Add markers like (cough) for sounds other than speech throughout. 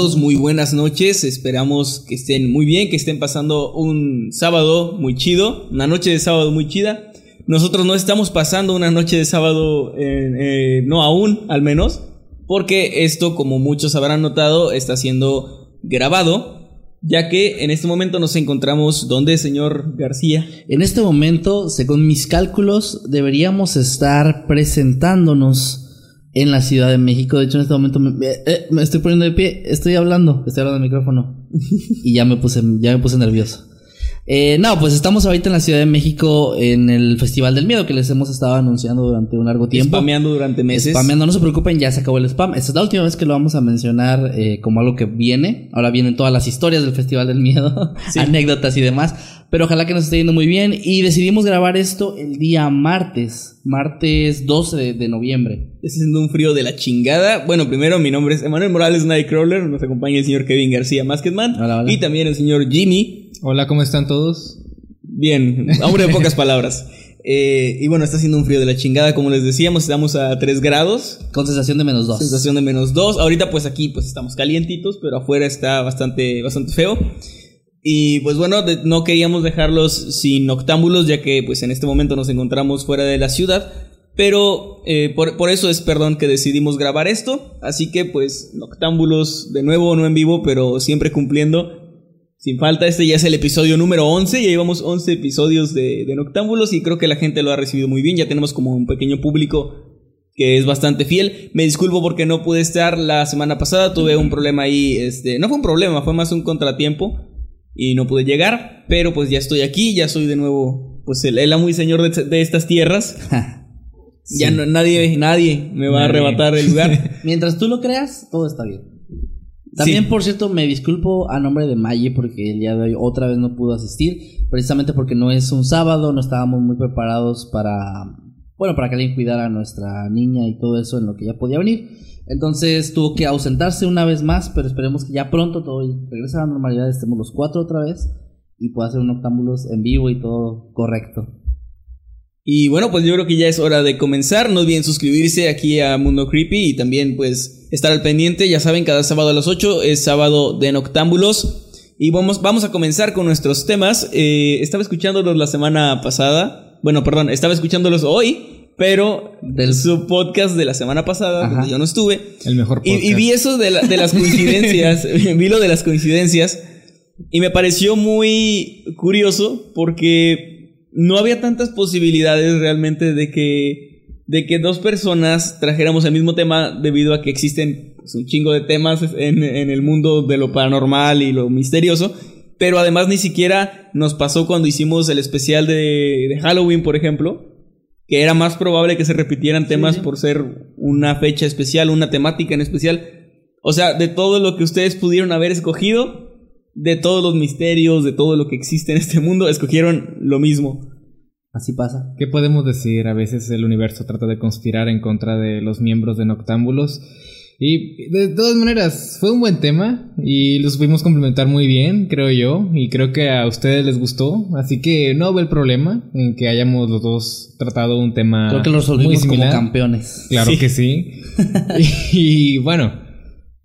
Todos, muy buenas noches. Esperamos que estén muy bien, que estén pasando un sábado muy chido, una noche de sábado muy chida. Nosotros no estamos pasando una noche de sábado, eh, no aún, al menos, porque esto, como muchos habrán notado, está siendo grabado, ya que en este momento nos encontramos, ¿dónde, señor García? En este momento, según mis cálculos, deberíamos estar presentándonos en la Ciudad de México. De hecho, en este momento me, eh, eh, me estoy poniendo de pie, estoy hablando, estoy hablando al micrófono (laughs) y ya me puse, ya me puse nervioso. Eh, no, pues estamos ahorita en la Ciudad de México en el Festival del Miedo que les hemos estado anunciando durante un largo tiempo. Spameando durante meses. Spameando, no se preocupen, ya se acabó el spam. Esta es la última vez que lo vamos a mencionar eh, como algo que viene. Ahora vienen todas las historias del Festival del Miedo, Sí. (laughs) anécdotas y demás. Pero ojalá que nos esté yendo muy bien. Y decidimos grabar esto el día martes, martes 12 de, de noviembre. Está haciendo un frío de la chingada. Bueno, primero mi nombre es Emanuel Morales Nightcrawler. Nos acompaña el señor Kevin García Masketman. Hola, hola. Y también el señor Jimmy. Hola, ¿cómo están todos? Bien, hombre de pocas palabras. Eh, y bueno, está haciendo un frío de la chingada. Como les decíamos, estamos a 3 grados. Con sensación de menos 2. Sensación de menos 2. Ahorita pues aquí pues estamos calientitos, pero afuera está bastante, bastante feo. Y pues bueno, no queríamos dejarlos sin noctámbulos, ya que pues en este momento nos encontramos fuera de la ciudad. Pero eh, por, por eso es, perdón, que decidimos grabar esto. Así que pues noctámbulos de nuevo, no en vivo, pero siempre cumpliendo. Sin falta, este ya es el episodio número 11. Ya llevamos 11 episodios de, de noctámbulos y creo que la gente lo ha recibido muy bien. Ya tenemos como un pequeño público que es bastante fiel. Me disculpo porque no pude estar la semana pasada, tuve un problema ahí, este, no fue un problema, fue más un contratiempo y no pude llegar, pero pues ya estoy aquí, ya soy de nuevo pues el, el amo y señor de, de estas tierras. (laughs) Ya no, nadie, nadie me va a arrebatar el lugar. (laughs) Mientras tú lo creas, todo está bien. También, Sí. por cierto, me disculpo a nombre de Maye porque el día de hoy otra vez no pudo asistir, precisamente porque no es un sábado, no estábamos muy preparados para, bueno, para que alguien cuidara a nuestra niña y todo eso en lo que ya podía venir. Entonces tuvo que ausentarse una vez más, pero esperemos que ya pronto todo regrese a la normalidad, estemos los cuatro otra vez y pueda hacer un octámbulos en vivo y todo correcto. Y bueno, pues yo creo que ya es hora de comenzar. No olviden suscribirse aquí a Mundo Creepy y también pues estar al pendiente. Ya saben, cada sábado a las 8 es sábado de Noctámbulos. Y vamos, vamos a comenzar con nuestros temas. Eh, estaba escuchándolos la semana pasada. Bueno, perdón, estaba escuchándolos hoy, pero Del- su podcast de la semana pasada, Ajá. donde yo no estuve. El mejor Y, podcast. y vi eso de, la- de las coincidencias, (laughs) (laughs) vi lo de las coincidencias y me pareció muy curioso porque no había tantas posibilidades realmente de que, de que dos personas trajéramos el mismo tema debido a que existen pues, un chingo de temas en, en el mundo de lo paranormal y lo misterioso. Pero además ni siquiera nos pasó cuando hicimos el especial de, de Halloween, por ejemplo, que era más probable que se repitieran temas por ser una fecha especial, una temática en especial. O sea, de todo lo que ustedes pudieron haber escogido, de todos los misterios, de todo lo que existe en este mundo, escogieron lo mismo. Así pasa. ¿Qué podemos decir? A veces el universo trata de conspirar en contra de los miembros de Noctámbulos. Y de todas maneras, fue un buen tema y lo supimos complementar muy bien, creo yo, y creo que a ustedes les gustó, así que no veo el problema en que hayamos los dos tratado un tema Creo que lo muy resolvimos como similar. campeones. Claro Sí. que sí. (laughs) (laughs) y, y bueno,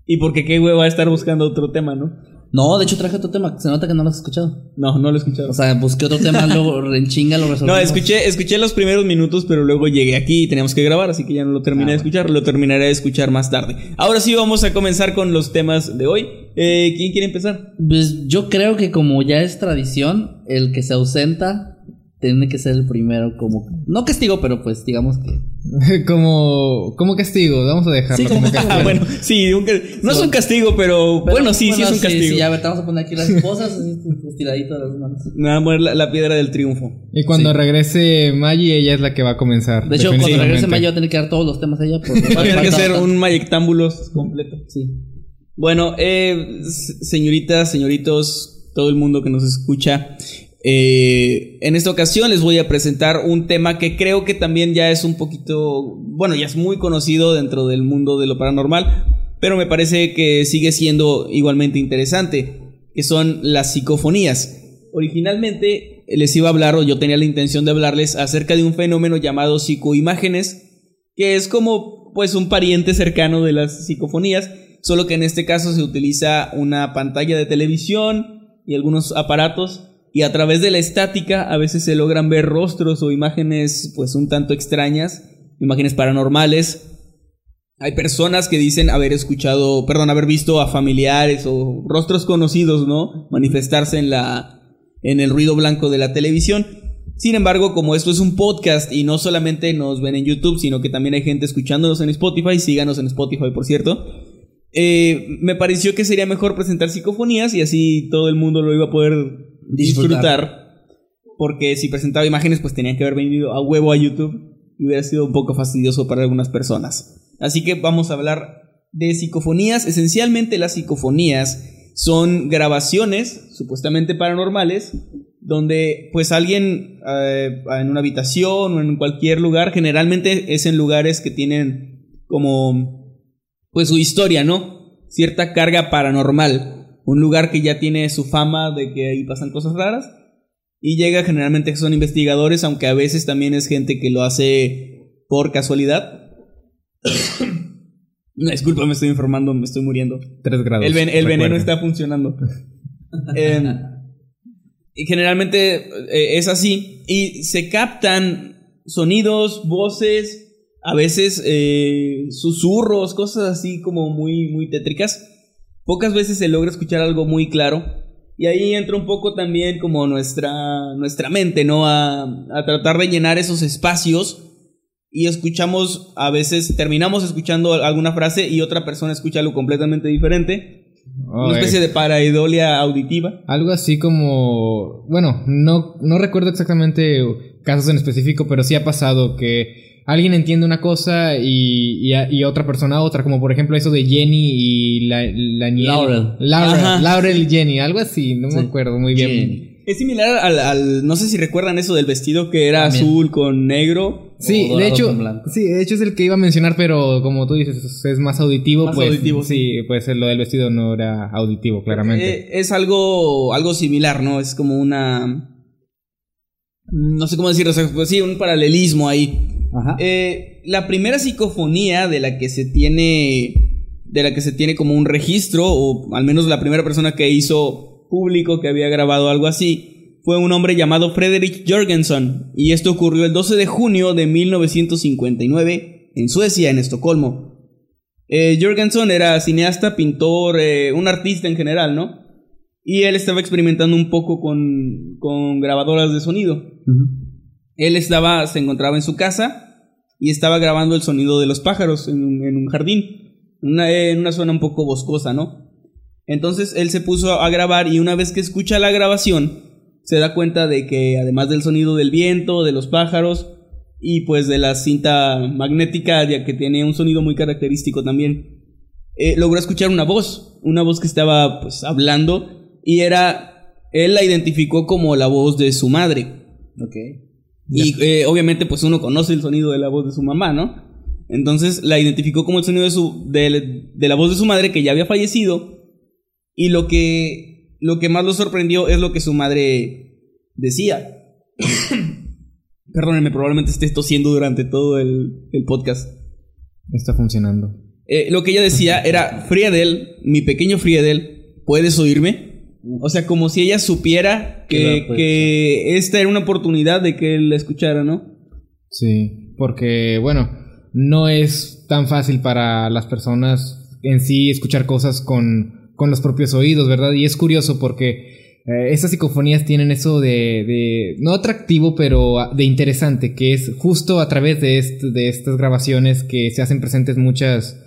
Y porque qué hueva a estar buscando otro tema, ¿no? No, de hecho traje otro tema. Se nota que no lo has escuchado. No, no lo he escuchado. O sea, busqué otro tema, (laughs) luego en chinga lo resolvimos. No, escuché, escuché los primeros minutos, pero luego llegué aquí y teníamos que grabar, así que ya no lo terminé Ah, de escuchar, lo terminaré de escuchar más tarde. Ahora sí vamos a comenzar con los temas de hoy. Eh, ¿Quién quiere empezar? Pues yo creo que como ya es tradición, el que se ausenta tiene que ser el primero como... No castigo, pero pues digamos que... (laughs) como, como castigo, vamos a dejarlo Sí, como como castigo. Ah, bueno, sí, un no es un castigo, pero, pero- bueno, sí, sí es un castigo. Sí, a ver, te vamos a poner aquí las esposas, así, estiradito de las manos. Me va a mover la, la piedra del triunfo. Y cuando regrese Maggie, ella es la que va a comenzar. De hecho, cuando regrese Mayo va a tener que dar todos los temas a ella. Porque (laughs) Va a tener que ser un mayectámbulos completo. Sí. Bueno, eh, señoritas, señoritos, todo el mundo que nos escucha, eh, en esta ocasión les voy a presentar un tema que creo que también ya es un poquito, bueno, ya es muy conocido dentro del mundo de lo paranormal, pero me parece que sigue siendo igualmente interesante, que son las psicofonías. Originalmente les iba a hablar, o yo tenía la intención de hablarles acerca de un fenómeno llamado psicoimágenes, que es como pues un pariente cercano de las psicofonías, solo que en este caso se utiliza una pantalla de televisión y algunos aparatos y a través de la estática a veces se logran ver rostros o imágenes pues un tanto extrañas, imágenes paranormales. Hay personas que dicen haber escuchado, perdón, haber visto a familiares o rostros conocidos, ¿no? Manifestarse en la en el ruido blanco de la televisión. Sin embargo, como esto es un podcast y no solamente nos ven en YouTube, sino que también hay gente escuchándonos en Spotify, síganos en Spotify, por cierto. eh, me pareció que sería mejor presentar psicofonías y así todo el mundo lo iba a poder disfrutar. Disfrutar. Porque si presentaba imágenes, pues tenían que haber venido a huevo a YouTube y hubiera sido un poco fastidioso para algunas personas. Así que vamos a hablar de psicofonías. Esencialmente las psicofonías son grabaciones supuestamente paranormales donde pues alguien eh, en una habitación o en cualquier lugar, generalmente es en lugares que tienen como pues su historia, ¿no? Cierta carga paranormal, un lugar que ya tiene su fama de que ahí pasan cosas raras y llega generalmente que son investigadores, aunque a veces también es gente que lo hace por casualidad. (coughs) Disculpa, me estoy informando, me estoy muriendo. Tres grados. El, ven- el veneno está funcionando. (laughs) Eh, y generalmente eh, es así. Y se captan sonidos, voces, a veces eh, susurros, cosas así como muy, muy tétricas. Pocas veces se logra escuchar algo muy claro. Y ahí entra un poco también como nuestra, nuestra mente, ¿no? A, a tratar de llenar esos espacios. Y escuchamos, a veces terminamos escuchando alguna frase y otra persona escucha algo completamente diferente. Oh, Una especie de paraidolia auditiva. Algo así como. Bueno, no, no recuerdo exactamente casos en específico, pero sí ha pasado que alguien entiende una cosa y, y, otra persona otra, como por ejemplo eso de Jenny y la, la Laurel. Laurel. Laurel y Jenny, algo así, no Sí. me acuerdo muy bien. Jenny. Es similar al, al- No sé si recuerdan eso del vestido que era También. azul con negro. Sí, de hecho, sí, de hecho es el que iba a mencionar, pero como tú dices, es- es más auditivo, Más pues auditivo, sí, pues lo del vestido no era auditivo, claramente. Eh, es algo, algo similar, ¿no? Es como una. No sé cómo decirlo, o sea, pues sí, un paralelismo ahí. Ajá. Eh, la primera psicofonía de la que se tiene. De la que se tiene como un registro, o al menos la primera persona que hizo público que había grabado algo así, fue un hombre llamado Frederick Jorgensen. Y esto ocurrió el 12 de junio de 1959 en Suecia, en Estocolmo. Eh, Jorgensen era cineasta, pintor, eh, un artista en general, ¿no? Y él estaba experimentando un poco con, con grabadoras de sonido. Él estaba, se encontraba en su casa y estaba grabando el sonido de los pájaros en un, jardín, en una zona un poco boscosa, ¿no? Entonces él se puso a grabar y una vez que escucha la grabación, se da cuenta de que además del sonido del viento, de los pájaros y pues de la cinta magnética, ya que tiene un sonido muy característico también, eh, logró escuchar una voz, una voz que estaba pues hablando y era, él la identificó como la voz de su madre. Ok. Y eh, obviamente pues uno conoce el sonido de la voz de su mamá, ¿no? Entonces la identificó como el sonido de, su, de, de la voz de su madre que ya había fallecido. Y lo que, lo que más lo sorprendió es lo que su madre decía. (coughs) Perdónenme, probablemente esté tosiendo durante todo el, el podcast. Está funcionando. Eh, lo que ella decía era, Friedel, mi pequeño Friedel, ¿puedes oírme? O sea, como si ella supiera que, Claro, pues, que esta era una oportunidad de que él la escuchara, ¿no? Sí, porque bueno, no es tan fácil para las personas en sí escuchar cosas con, con los propios oídos, ¿verdad? Y es curioso porque eh, estas psicofonías tienen eso de, de, no atractivo, pero ah, de interesante, que es justo a través de, est- de estas grabaciones que se hacen presentes muchas,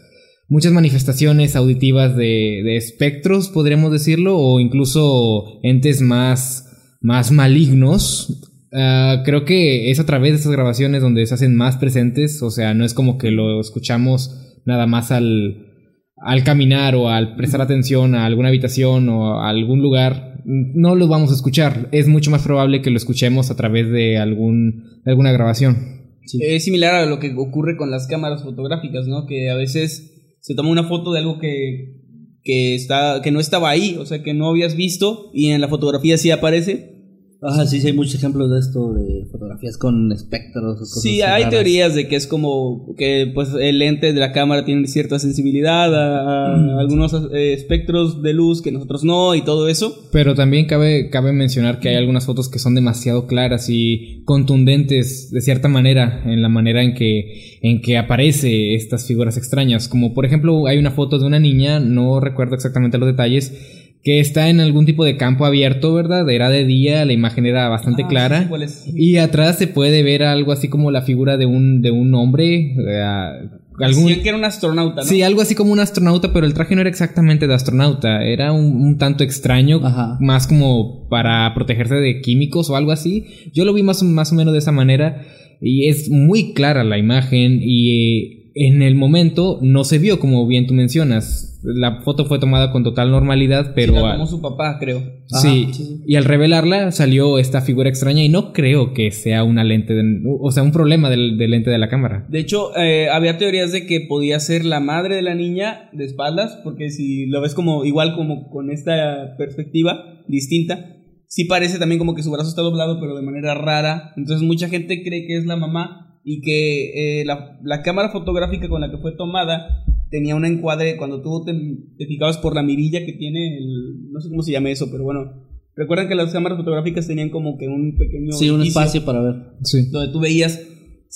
muchas manifestaciones auditivas de, de espectros, podríamos decirlo, o incluso entes más, más malignos. Ah, creo que es a través de estas grabaciones donde se hacen más presentes, o sea, no es como que lo escuchamos nada más al, al caminar o al prestar atención a alguna habitación o a algún lugar, no lo vamos a escuchar. Es mucho más probable que lo escuchemos a través de, algún, de alguna grabación. Es similar a lo que ocurre con las cámaras fotográficas, ¿no? Que a veces se toma una foto de algo que, que, está, que no estaba ahí, o sea, que no habías visto y en la fotografía sí aparece. Ajá, sí, sí, hay muchos ejemplos de esto, de fotografías con espectros. cosas Sí, hay raras. teorías de que es como que pues el lente de la cámara tiene cierta sensibilidad a, a algunos eh, espectros de luz que nosotros no y todo eso. Pero también cabe, cabe mencionar que hay algunas fotos que son demasiado claras y contundentes de cierta manera en la manera en que, en que aparece estas figuras extrañas. Como por ejemplo hay una foto de una niña, no recuerdo exactamente los detalles, que está en algún tipo de campo abierto, ¿verdad? Era de día, la imagen era bastante Ah, sí clara. es. Y atrás se puede ver algo así como la figura de un, de un hombre. eh, algún, Decían que era un astronauta, ¿no? Sí, algo así como un astronauta, pero el traje no era exactamente de astronauta, era un, un tanto extraño, Ajá. más como para protegerse de químicos o algo así. Yo lo vi más, más o menos de esa manera y es muy clara la imagen y eh, en el momento no se vio como bien tú mencionas. La foto fue tomada con total normalidad, pero... Sí, la al- su papá, creo. Sí, Ajá, sí, sí. y al revelarla salió esta figura extraña y no creo que sea una lente, de- o sea, un problema del, del lente de la cámara. De hecho, eh, había teorías de que podía ser la madre de la niña de espaldas, porque si lo ves como igual como con esta perspectiva distinta, sí parece también como que su brazo está doblado, pero de manera rara. Entonces mucha gente cree que es la mamá y que eh, la, la cámara fotográfica con la que fue tomada tenía un encuadre cuando tú te, te fijabas por la mirilla que tiene el, no sé cómo se llama eso, pero bueno. Recuerdan que las cámaras fotográficas tenían como que un pequeño Sí, un espacio para ver. Sí. donde tú veías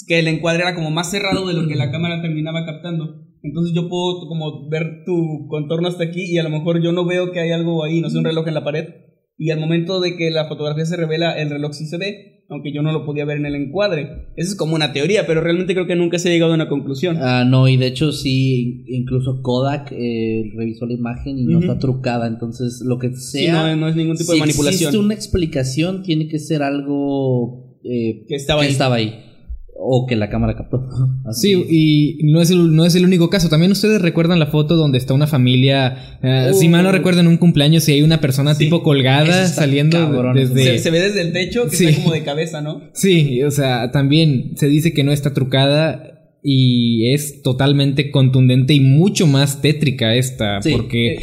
que el encuadre era como más cerrado de lo que la cámara terminaba captando. Entonces yo puedo como ver tu contorno hasta aquí y a lo mejor yo no veo que hay algo ahí, no sé, un reloj en la pared. Y al momento de que la fotografía se revela, el reloj sí se ve, aunque yo no lo podía ver en el encuadre. Esa es como una teoría, pero realmente creo que nunca se ha llegado a una conclusión. Ah, no, y de hecho sí, incluso Kodak eh, revisó la imagen y no Ujú. está trucada, entonces lo que Sí, sea... no, no es ningún tipo si de manipulación. existe una explicación, tiene que ser algo eh, Que estaba que ahí. estaba ahí. O que la cámara captó. (laughs) Así. Sí, y no es, el, no es el único caso. También ustedes recuerdan la foto donde está una familia, eh, Uh. si mal no recuerdo, en un cumpleaños y hay una persona Sí, tipo colgada saliendo cabrón. desde... se, se ve desde el techo que Sí. está como de cabeza, ¿no? (laughs) Sí, o sea, también se dice que no está trucada y es totalmente contundente y mucho más tétrica esta, Sí. porque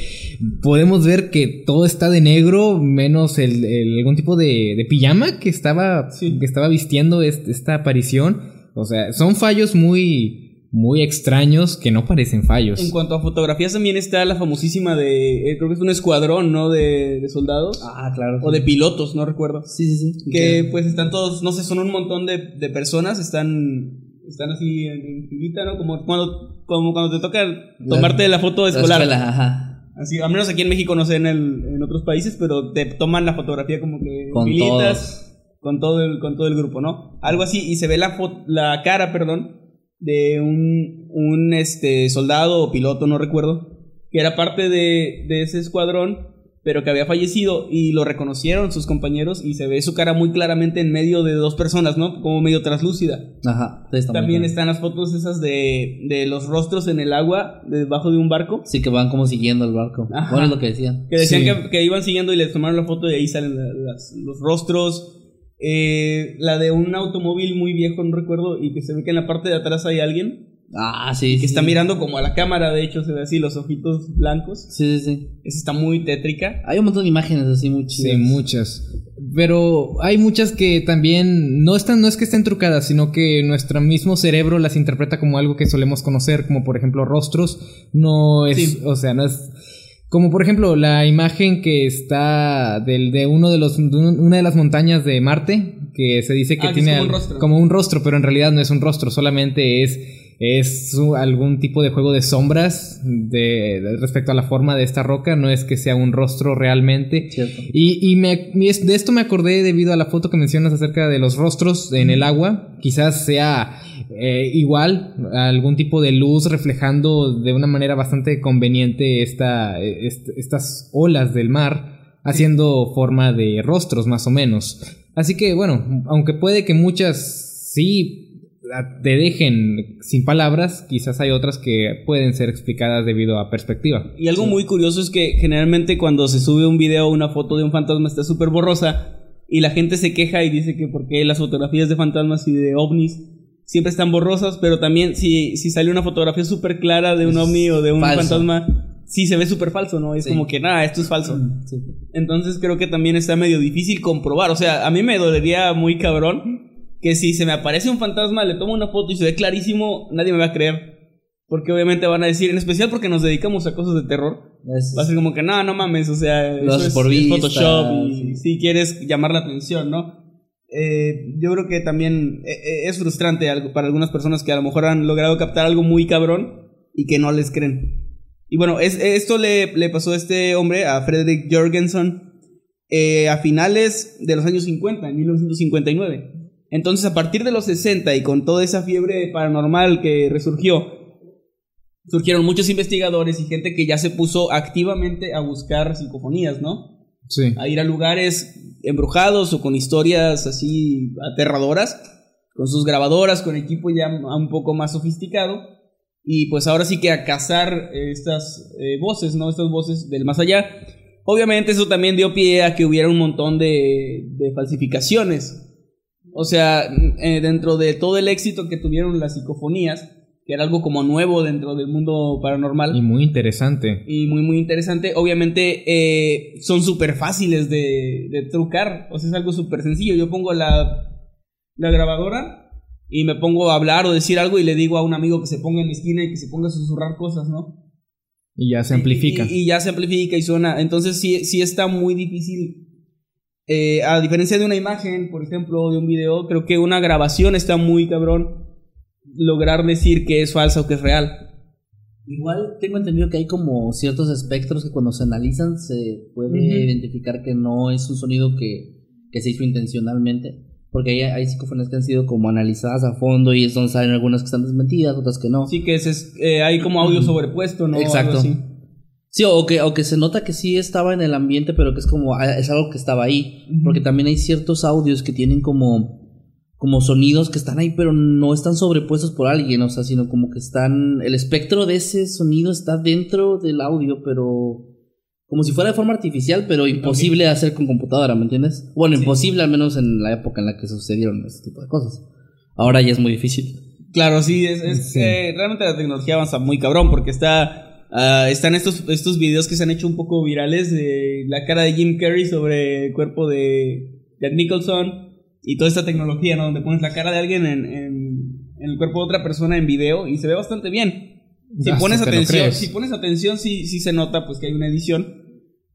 podemos ver que todo está de negro menos el, el- algún tipo de, de pijama que estaba, Sí. que estaba vistiendo est- esta aparición. O sea, son fallos muy, muy extraños que no parecen fallos. En cuanto a fotografías también está la famosísima de, eh, creo que es un escuadrón, ¿no? De, de soldados. Ah, claro. O de pilotos, no recuerdo. Sí, sí, sí. Que pues están todos, no sé, son un montón de, de personas, están están así en, filita, ¿no? Como cuando, como cuando te toca tomarte la foto La escolar. escuela, ajá. Así, al menos aquí en México, no sé, en, el, en otros países, pero te toman la fotografía como que Con filitas, con todo el, con todo el grupo, ¿no? Algo así, y se ve la, la cara, perdón, de un, un este, soldado o piloto, no recuerdo, que era parte de, de ese escuadrón, pero que había fallecido y lo reconocieron sus compañeros y se ve su cara muy claramente en medio de dos personas, ¿no? Como medio traslúcida. Ajá. está También están las fotos esas de, de los rostros en el agua debajo de un barco. Sí, que van como siguiendo el barco. Ajá. Bueno, es lo que decían. Que decían Sí. que, que iban siguiendo y les tomaron la foto y ahí salen la- las- los rostros. Eh, la de un automóvil muy viejo, no recuerdo, y que se ve que en la parte de atrás hay alguien. Ah, sí. que sí, está mirando como a la cámara, de hecho se ve así los ojitos blancos. Sí, sí, sí. Esa está muy tétrica. Hay un montón de imágenes así muy chidas. Sí, muchas. Pero hay muchas que también no están, no es que estén trucadas, sino que nuestro mismo cerebro las interpreta como algo que solemos conocer, como por ejemplo rostros. No es, Sí. o sea, no es. Como por ejemplo la imagen que está del, de uno de los, de un- una de las montañas de Marte, que se dice que Ah, que tiene como un rostro. como un rostro, pero en realidad no es un rostro, solamente es es algún tipo de juego de sombras de, de- respecto a la forma de esta roca, no es que sea un rostro realmente. Cierto. Y, y me- de esto me acordé debido a la foto que mencionas acerca de los rostros en el agua. Quizás sea eh, igual, algún tipo de luz reflejando de una manera bastante conveniente esta, est- estas olas del mar, haciendo forma de rostros más o menos. Así que bueno, aunque puede que muchas sí te dejen sin palabras, quizás hay otras que pueden ser explicadas debido a perspectiva. Y algo muy curioso es que generalmente cuando se sube un video o una foto de un fantasma está súper borrosa y la gente se queja y dice que porque las fotografías de fantasmas y de ovnis siempre están borrosas, pero también si, si sale una fotografía súper clara de un Es ovni o de un falso. fantasma, sí se ve súper falso, ¿no? Es Sí. como que nada, esto es falso. Mm, sí. Entonces creo que también está medio difícil comprobar. O sea, a mí me dolería muy cabrón que si se me aparece un fantasma, le tomo una foto y se ve clarísimo, nadie me va a creer. Porque obviamente van a decir, en especial porque nos dedicamos a cosas de terror, Es- va a ser como que no, no mames, o sea, Lo eso es, por es Photoshop y sí. si quieres llamar la atención, ¿no? Eh, yo creo que también eh, eh, es frustrante algo para algunas personas que a lo mejor han logrado captar algo muy cabrón y que no les creen. Y bueno, es, esto le, le pasó a este hombre, a Frederick Jorgensen, eh, a finales de los años 50, en 1959. Entonces, a partir de los 60 y con toda esa fiebre paranormal que resurgió, surgieron muchos investigadores y gente que ya se puso activamente a buscar psicofonías, ¿no? Sí. A ir a lugares embrujados o con historias así aterradoras, con sus grabadoras, con equipo ya un poco más sofisticado. Y pues ahora sí que a cazar eh, estas eh, voces, ¿no? Estas voces del más allá. Obviamente eso también dio pie a que hubiera un montón de, de falsificaciones. O sea, eh, dentro de todo el éxito que tuvieron las psicofonías, que era algo como nuevo dentro del mundo paranormal Y muy interesante. y muy muy interesante. Obviamente eh, son súper fáciles de, de trucar, o sea, es algo súper sencillo. Yo pongo la, la grabadora y me pongo a hablar o decir algo y le digo a un amigo que se ponga en la esquina y que se ponga a susurrar cosas, ¿no? Y ya se amplifica. Y, y ya se amplifica y suena. Entonces sí, sí está muy difícil. Eh, a diferencia de una imagen, por ejemplo, de un video, creo que una grabación está muy cabrón lograr decir que es falsa o que es real. Igual tengo entendido que hay como ciertos espectros que cuando se analizan se puede identificar que no es un sonido que, que se hizo intencionalmente. Porque hay, hay psicofonías que han sido como analizadas a fondo y es donde salen algunas que están desmentidas, otras que no. Sí que es, eh, hay como audio sobrepuesto, ¿no? Exacto. Algo así. Sí, o que, o que se nota que sí estaba en el ambiente, pero que es como, ah, es algo que estaba ahí. Porque también hay ciertos audios que tienen como, como sonidos que están ahí, pero no están sobrepuestos por alguien, o sea, sino como que están, el espectro de ese sonido está dentro del audio, pero como si fuera de forma artificial, pero imposible de hacer con computadora, ¿me entiendes? Bueno, Sí. imposible al menos en la época en la que sucedieron ese tipo de cosas. Ahora ya es muy difícil. Claro, sí, es, es, Sí. eh, realmente la tecnología avanza muy cabrón porque está, ah, están estos, estos videos que se han hecho un poco virales de la cara de Jim Carrey sobre el cuerpo de Jack Nicholson y toda esta tecnología, ¿no? Donde pones la cara de alguien en, en- en el cuerpo de otra persona en video y se ve bastante bien. Si pones atención, si pones atención, sí, sí se nota pues que hay una edición.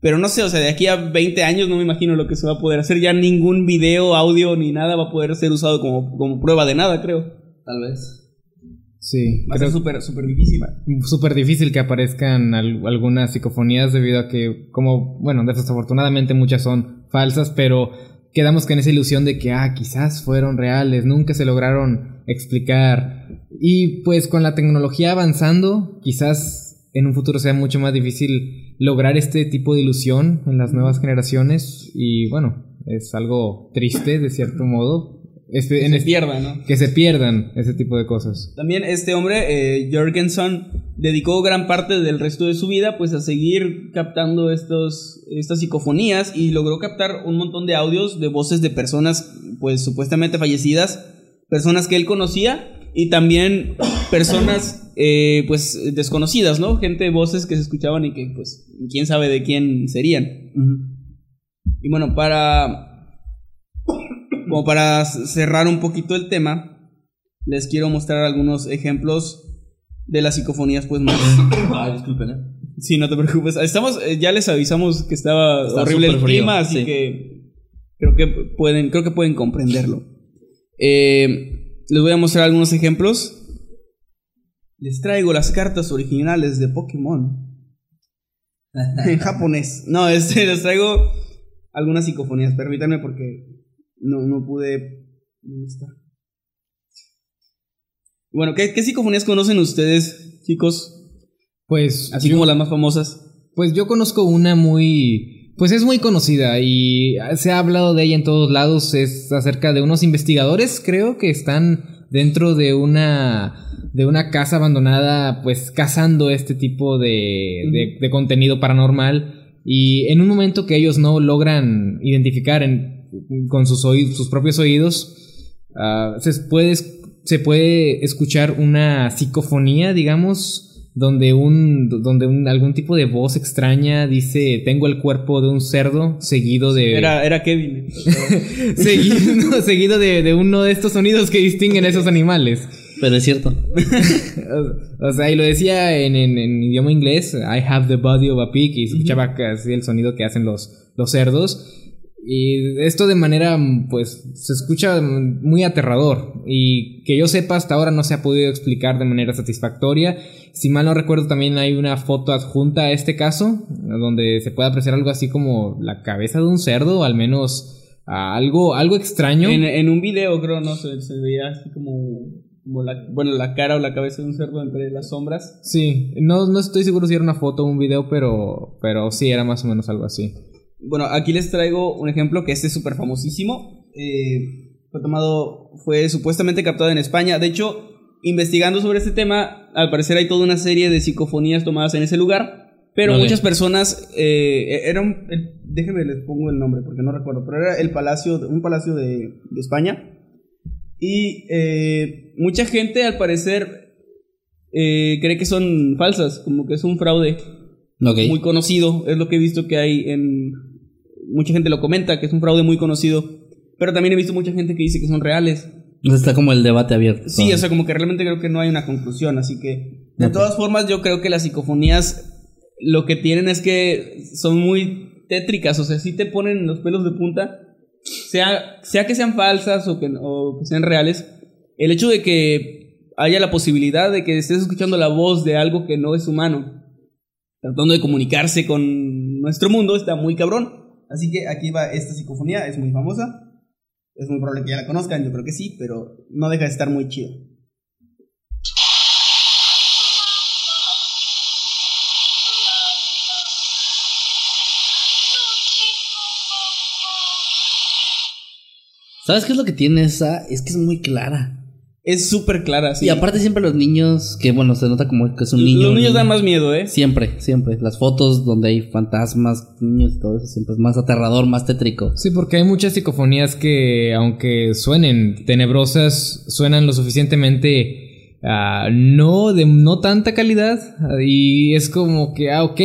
Pero no sé, o sea, de aquí a 20 años no me imagino lo que se va a poder hacer. Ya ningún video, audio ni nada va a poder ser usado como, como prueba de nada, creo. Tal vez. Sí, Va a ser súper, súper difícil. súper difícil que aparezcan al- algunas psicofonías debido a que, como, bueno, desafortunadamente muchas son falsas, pero quedamos con esa ilusión de que, ah, quizás fueron reales, nunca se lograron explicar. Y pues con la tecnología avanzando, quizás en un futuro sea mucho más difícil lograr este tipo de ilusión en las nuevas generaciones y bueno, es algo triste de cierto modo. Este, Que en se este- pierda, ¿no? que se pierdan ese tipo de cosas. También este hombre, eh, Jorgensen, dedicó gran parte del resto de su vida pues a seguir captando estos, estas psicofonías y logró captar un montón de audios de voces de personas pues supuestamente fallecidas, personas que él conocía y también (coughs) personas, eh, pues, desconocidas, ¿no? Gente, voces que se escuchaban y que, pues, quién sabe de quién serían. Y bueno, para, como para cerrar un poquito el tema, les quiero mostrar algunos ejemplos de las psicofonías, pues, más... (coughs) Ay, disculpen, ¿eh? Sí, no te preocupes. Estamos, eh, ya les avisamos que estaba Está horrible el clima, así sí. que creo que pueden, creo que pueden comprenderlo. Eh, les voy a mostrar algunos ejemplos. Les traigo las cartas originales de Pokémon en japonés. No, este, les traigo algunas psicofonías. Permítanme porque no, no pude. ¿Dónde está? Bueno, ¿qué, qué psicofonías conocen ustedes, chicos? Pues, Así yo, como las más famosas. pues yo conozco una muy... Pues es muy conocida y se ha hablado de ella en todos lados. Es acerca de unos investigadores, creo, que están dentro de una de una casa abandonada, pues cazando este tipo de, de, de contenido paranormal. Y en un momento que ellos no logran identificar en- con sus, oí- sus propios oídos, ah, se, puede, se puede escuchar una psicofonía, digamos, donde un donde un, algún tipo de voz extraña dice tengo el cuerpo de un cerdo seguido de Era, era Kevin. (laughs) seguido, (laughs) seguido de, de uno de estos sonidos que distinguen a esos animales Pero es cierto. (laughs) o sea y lo decía en, en- en idioma inglés I have the body of a pig y escuchaba casi el sonido que hacen los los cerdos y esto de manera pues se escucha muy aterrador. Y que yo sepa hasta ahora no se ha podido explicar de manera satisfactoria. Si mal no recuerdo también hay una foto adjunta a este caso donde se puede apreciar algo así como la cabeza de un cerdo o al menos algo algo extraño. En, en un video, creo, no se, se veía así como, como la, bueno, la cara o la cabeza de un cerdo entre las sombras. sí no, no estoy seguro si era una foto o un video pero pero sí era más o menos algo así Bueno, aquí les traigo un ejemplo que este es súper famosísimo. Eh, fue tomado, fue supuestamente captado en España. De hecho, investigando sobre este tema, al parecer hay toda una serie de psicofonías tomadas en ese lugar. Pero muchas personas, eh, era un, déjenme les pongo el nombre porque no recuerdo, pero era el palacio, un palacio de, de España. Y eh, mucha gente al parecer eh, cree que son falsas, como que es un fraude Ok. muy conocido, es lo que he visto que hay en... Mucha gente lo comenta, que es un fraude muy conocido, pero también he visto mucha gente que dice que son reales. Entonces está como el debate abierto. Sí, o sea, como que realmente creo que no hay una conclusión, así que... De todas formas, yo creo que las psicofonías lo que tienen es que son muy tétricas, o sea, sí te ponen los pelos de punta, sea, sea que sean falsas o que, o que sean reales, el hecho de que haya la posibilidad de que estés escuchando la voz de algo que no es humano, tratando de comunicarse con nuestro mundo, está muy cabrón. Así que aquí va esta psicofonía, es muy famosa. Es muy probable que ya la conozcan, yo creo que sí, pero no deja de estar muy chida. ¿Sabes qué es lo que tiene esa? Es que es muy clara. Es súper clara, sí. Y aparte siempre los niños, que bueno, se nota como que es un niño. Los niños niño. dan más miedo, ¿eh? Siempre, siempre. Las fotos donde hay fantasmas, niños y todo eso siempre es más aterrador, más tétrico. Sí, porque hay muchas psicofonías que, aunque suenen tenebrosas, suenan lo suficientemente ah, no de no tanta calidad. Y es como que, ah, ok.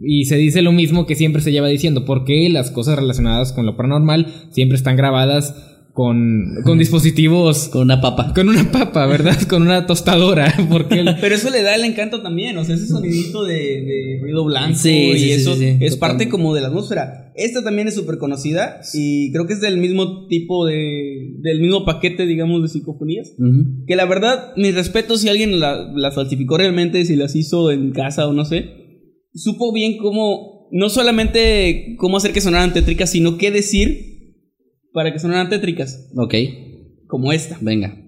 Y se dice lo mismo que siempre se lleva diciendo, porque las cosas relacionadas con lo paranormal siempre están grabadas con, con dispositivos, Con una papa. con una papa, ¿verdad? Con una tostadora. (laughs) Porque el- Pero eso le da el encanto también, o sea, ese sonidito de, de ruido blanco Sí, y sí, sí, eso sí, sí, es totalmente. parte como de la atmósfera. Esta también es súper conocida y creo que es del mismo tipo de, del mismo paquete, digamos, de psicofonías. Ujú. Que la verdad, mi respeto si alguien la- las falsificó realmente, si las hizo en casa o no sé, supo bien cómo, no solamente cómo hacer que sonaran tétricas, sino qué decir para que sonaran tétricas, Ok, como esta. venga.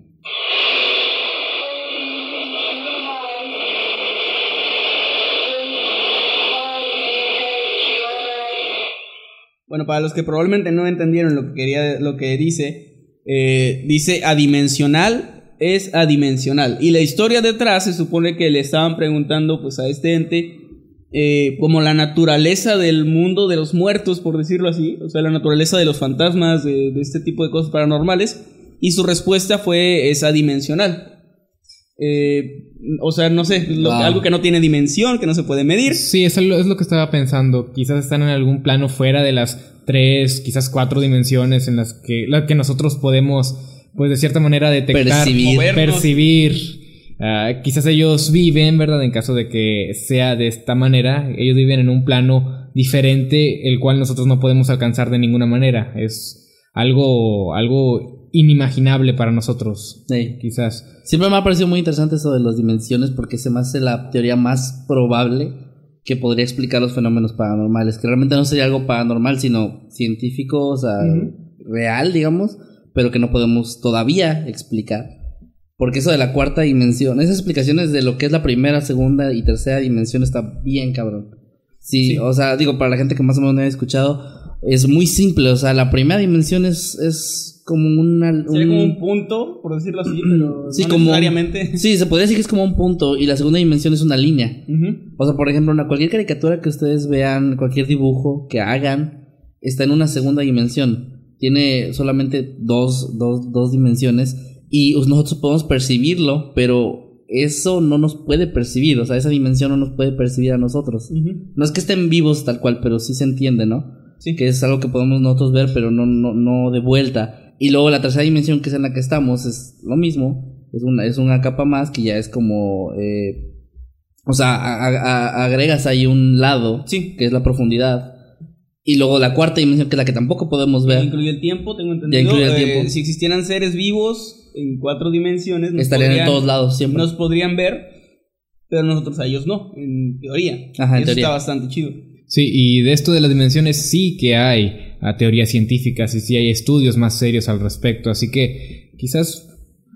Bueno, para los que probablemente no entendieron lo que quería, lo que dice, eh, dice adimensional es adimensional. Y la historia detrás se supone que le estaban preguntando pues a este ente eh, como la naturaleza del mundo de los muertos, por decirlo así, o sea, la naturaleza de los fantasmas, de, de este tipo de cosas paranormales. y su respuesta fue esa dimensional. Eh, o sea, no sé, lo- Wow. algo que no tiene dimensión, que no se puede medir. Sí, es lo, es lo que estaba pensando. Quizás están en algún plano fuera de las tres, quizás cuatro dimensiones en las que, la que nosotros podemos, pues de cierta manera, detectar, Percibir. Movernos. percibir. Ah, quizás ellos viven, ¿verdad? En caso de que sea de esta manera, ellos viven en un plano diferente, el cual nosotros no podemos alcanzar de ninguna manera. Es algo, algo inimaginable para nosotros, Sí. quizás. Siempre me ha parecido muy interesante eso de las dimensiones porque se me hace la teoría más probable que podría explicar los fenómenos paranormales, que realmente no sería algo paranormal, sino científico, o sea, real, digamos, pero que no podemos todavía explicar. Porque eso de la cuarta dimensión, esas explicaciones de lo que es la primera, segunda y tercera dimensión está bien cabrón. Sí, Sí. o sea, digo, para la gente que más o menos no haya escuchado, es muy simple, o sea, la primera dimensión es, es como una... Sería un- como un punto, por decirlo así, pero Sí, no como- necesariamente. Sí, se podría decir que es como un punto y la segunda dimensión es una línea. O sea, por ejemplo, una, cualquier caricatura que ustedes vean, cualquier dibujo que hagan, está en una segunda dimensión. Tiene solamente dos, dos, dos dimensiones y nosotros podemos percibirlo, pero eso no nos puede percibir. O sea, esa dimensión no nos puede percibir a nosotros. No es que estén vivos tal cual, pero sí se entiende, ¿no? Sí. que es algo que podemos nosotros ver, pero no, no, no de vuelta. Y luego la tercera dimensión, que es en la que estamos, es lo mismo. Es una, es una capa más que ya es como. eh, o sea, a- agregas ahí un lado, Sí. que es la profundidad. Y luego la cuarta dimensión, que es la que tampoco podemos Ya ver, incluye el tiempo, tengo entendido. incluye el Eh, tiempo. si existieran seres vivos en cuatro dimensiones, nos estarían en podrían- todos lados siempre. Nos podrían ver, pero nosotros a ellos no, en teoría. Ajá, en Eso teoría. está bastante chido. Sí, y de esto de las dimensiones sí que hay a teorías científicas y sí hay estudios más serios al respecto, así que quizás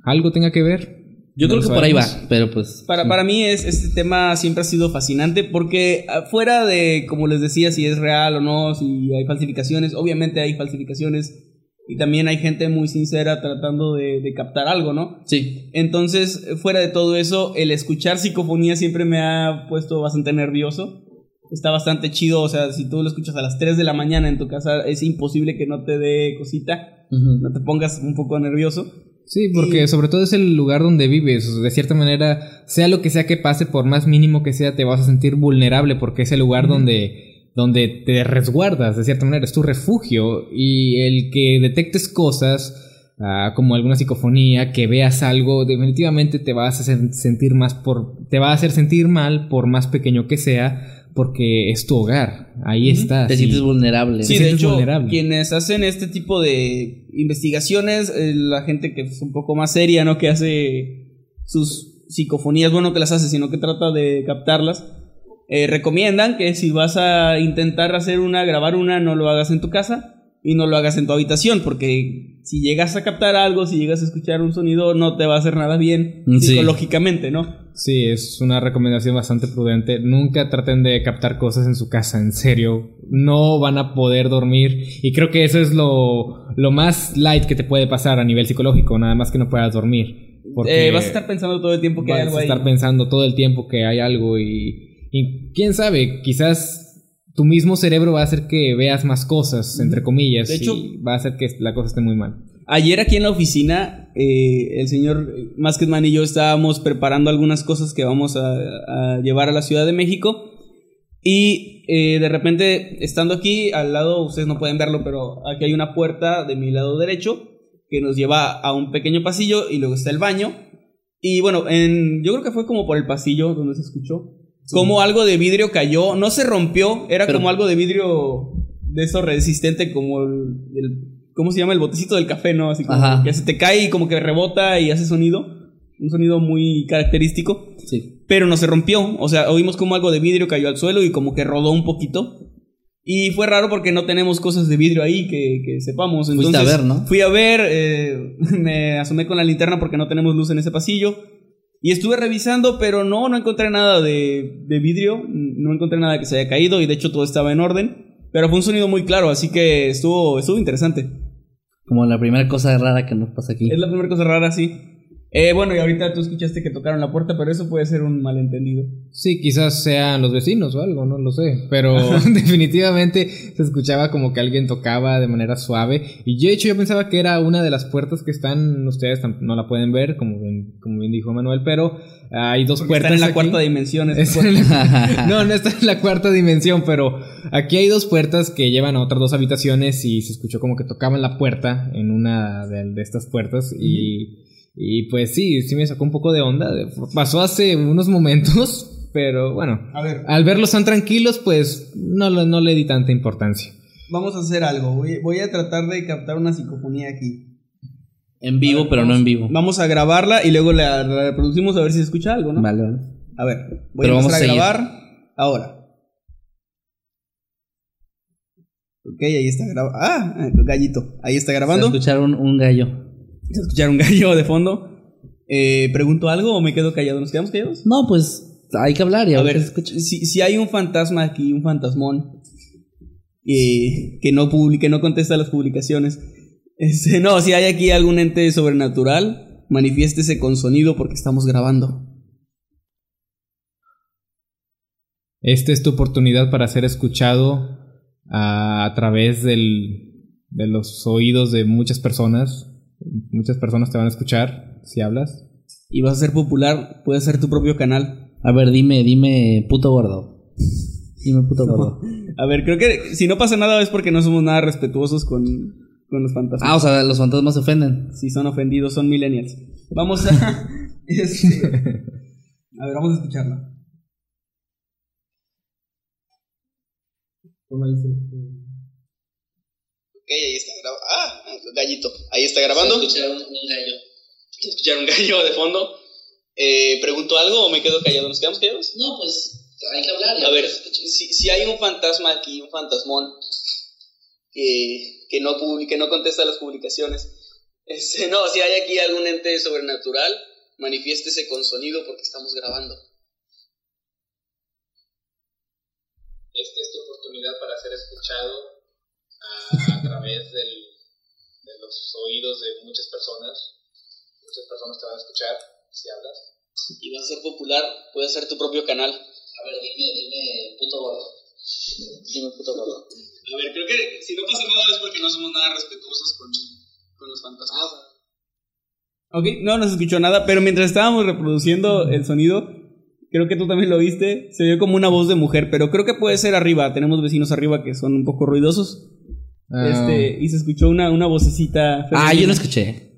algo tenga que ver. Yo No creo que por ahí va, sabemos. pero pues. Para, para mí es, este tema siempre ha sido fascinante porque ah, fuera de, como les decía, si es real o no, si hay falsificaciones, obviamente hay falsificaciones y también hay gente muy sincera tratando de, de captar algo, ¿no? Sí. Entonces, fuera de todo eso, el escuchar psicofonía siempre me ha puesto bastante nervioso. Está bastante chido, o sea, si tú lo escuchas a las 3 de la mañana en tu casa, es imposible que no te dé cosita, no te pongas un poco nervioso. Sí, porque sobre todo es el lugar donde vives, de cierta manera, sea lo que sea que pase, por más mínimo que sea, te vas a sentir vulnerable porque es el lugar donde, donde te resguardas, de cierta manera, es tu refugio y el que detectes cosas ah, como alguna psicofonía, que veas algo, definitivamente te vas a sen- sentir más por, te va a hacer sentir mal por más pequeño que sea, porque es tu hogar, ahí está. Te sí. sientes vulnerable. Sí, Te de sientes hecho, vulnerable. quienes hacen este tipo de investigaciones, eh, la gente que es un poco más seria, ¿no? Que hace sus psicofonías, bueno, que las hace, sino que trata de captarlas, eh, recomiendan que si vas a intentar hacer una, grabar una, no lo hagas en tu casa y no lo hagas en tu habitación, porque si llegas a captar algo, si llegas a escuchar un sonido, no te va a hacer nada bien Sí. psicológicamente, ¿no? Sí, es una recomendación bastante prudente. Nunca traten de captar cosas en su casa, en serio. No van a poder dormir. Y creo que eso es lo, lo más light que te puede pasar a nivel psicológico, nada más que no puedas dormir. Porque Eh, vas a estar pensando todo el tiempo que hay vas algo a ahí. estar pensando todo el tiempo que hay algo y, y quién sabe, quizás tu mismo cerebro va a hacer que veas más cosas, entre comillas, De hecho- y va a hacer que la cosa esté muy mal. Ayer aquí en la oficina, eh, el señor Masketman y yo estábamos preparando algunas cosas que vamos a, a llevar a la Ciudad de México. Y eh, de repente, estando aquí, al lado, ustedes no pueden verlo, pero aquí hay una puerta de mi lado derecho que nos lleva a un pequeño pasillo y luego está el baño. Y bueno, en, yo creo que fue como por el pasillo donde se escuchó. Como algo de vidrio cayó, no se rompió, era Pero- como algo de vidrio de eso resistente como el, el- ¿cómo se llama? El botecito del café, ¿no? Así como Ajá. que se te cae y como que rebota y hace sonido, un sonido muy característico, Sí. pero no se rompió, o sea, oímos como algo de vidrio cayó al suelo y como que rodó un poquito. Y fue raro porque no tenemos cosas de vidrio ahí que, que sepamos. Fuiste Entonces, a ver, ¿no? Fui a ver, eh, (laughs) me asomé con la linterna porque no tenemos luz en ese pasillo. Y estuve revisando, pero no, no encontré nada de, de vidrio, no encontré nada que se haya caído y de hecho todo estaba en orden. Pero fue un sonido muy claro, así que estuvo, estuvo interesante. Como la primera cosa rara que nos pasa aquí. Es la primera cosa rara, sí. Eh, bueno, y ahorita tú escuchaste que tocaron la puerta, pero eso puede ser un malentendido. Sí, quizás sean los vecinos o algo, no lo sé. Pero (laughs) (laughs) definitivamente se escuchaba como que alguien tocaba de manera suave. Y yo, de hecho, yo pensaba que era una de las puertas que están, ustedes no la pueden ver, como bien, como bien dijo Manuel, pero hay dos Porque puertas. están en la aquí. cuarta dimensión. (laughs) Es la- no, no está en la cuarta dimensión, pero aquí hay dos puertas que llevan a otras dos habitaciones y se escuchó como que tocaban la puerta en una de, de estas puertas y, y pues sí, sí me sacó un poco de onda. Pasó hace unos momentos, (laughs) pero bueno, A ver, al verlos tan tranquilos, pues no, no le di tanta importancia. vamos a hacer algo. Voy, voy a tratar de captar una psicofonía aquí. En vivo, pero no en vivo. Vamos a grabarla y luego la, reproducimos a ver si se escucha algo, ¿no? Vale, vale. A ver, voy Pero a vamos empezar a, grabar ahora. Ok, ahí está grabando. Ah, gallito. Ahí está grabando. Se escuchar un, un gallo. Se (laughs) escuchar un gallo de fondo. Eh, ¿Pregunto algo o me quedo callado? ¿Nos quedamos callados? No, pues hay que hablar y a, A ver si, si hay un fantasma aquí, un fantasmón, eh, que, no que no contesta las publicaciones. Este, (laughs) no, si hay aquí algún ente sobrenatural, manifiéstese con sonido porque estamos grabando. Esta es tu oportunidad para ser escuchado a, a través del, de los oídos de muchas personas. Muchas personas te van a escuchar si hablas. Y vas a ser popular, puedes ser tu propio canal. A ver, dime, dime, puto gordo. Dime, puto (laughs) gordo. A ver, creo que si no pasa nada es porque no somos nada respetuosos con, con los fantasmas. Ah, o sea, los fantasmas se ofenden. Si son ofendidos, son millennials. Vamos a. (laughs) este, a ver, vamos a escucharla. Ok, ahí está grabando. Ah, gallito. Ahí está grabando. escuchar un, un gallo. Escuchar un gallo de fondo. Eh, ¿Pregunto algo o me quedo callado? ¿Nos quedamos callados? No, pues hay que hablar. A ver, si, si hay un fantasma aquí, un fantasmón, que, que, no, que no contesta las publicaciones, (laughs) este, no, si hay aquí algún ente sobrenatural, manifiéstese con sonido porque estamos grabando. Esta es tu oportunidad para ser escuchado a, través de los oídos de muchas personas. Muchas personas te van a escuchar si hablas. Y vas a ser popular, puedes hacer tu propio canal. A ver, dime, dime, puto gordo. Dime, puto gordo. A ver, creo que si no pasa nada es porque no somos nada respetuosos con, con los fantasmas. Ok, no nos escuchó nada, pero mientras estábamos reproduciendo el sonido, creo que tú también lo viste, se oyó como una voz de mujer, pero creo que puede ser arriba, tenemos vecinos arriba que son un poco ruidosos. Ah, Este, y se escuchó una, una vocecita. Ah, yo femenina. no escuché.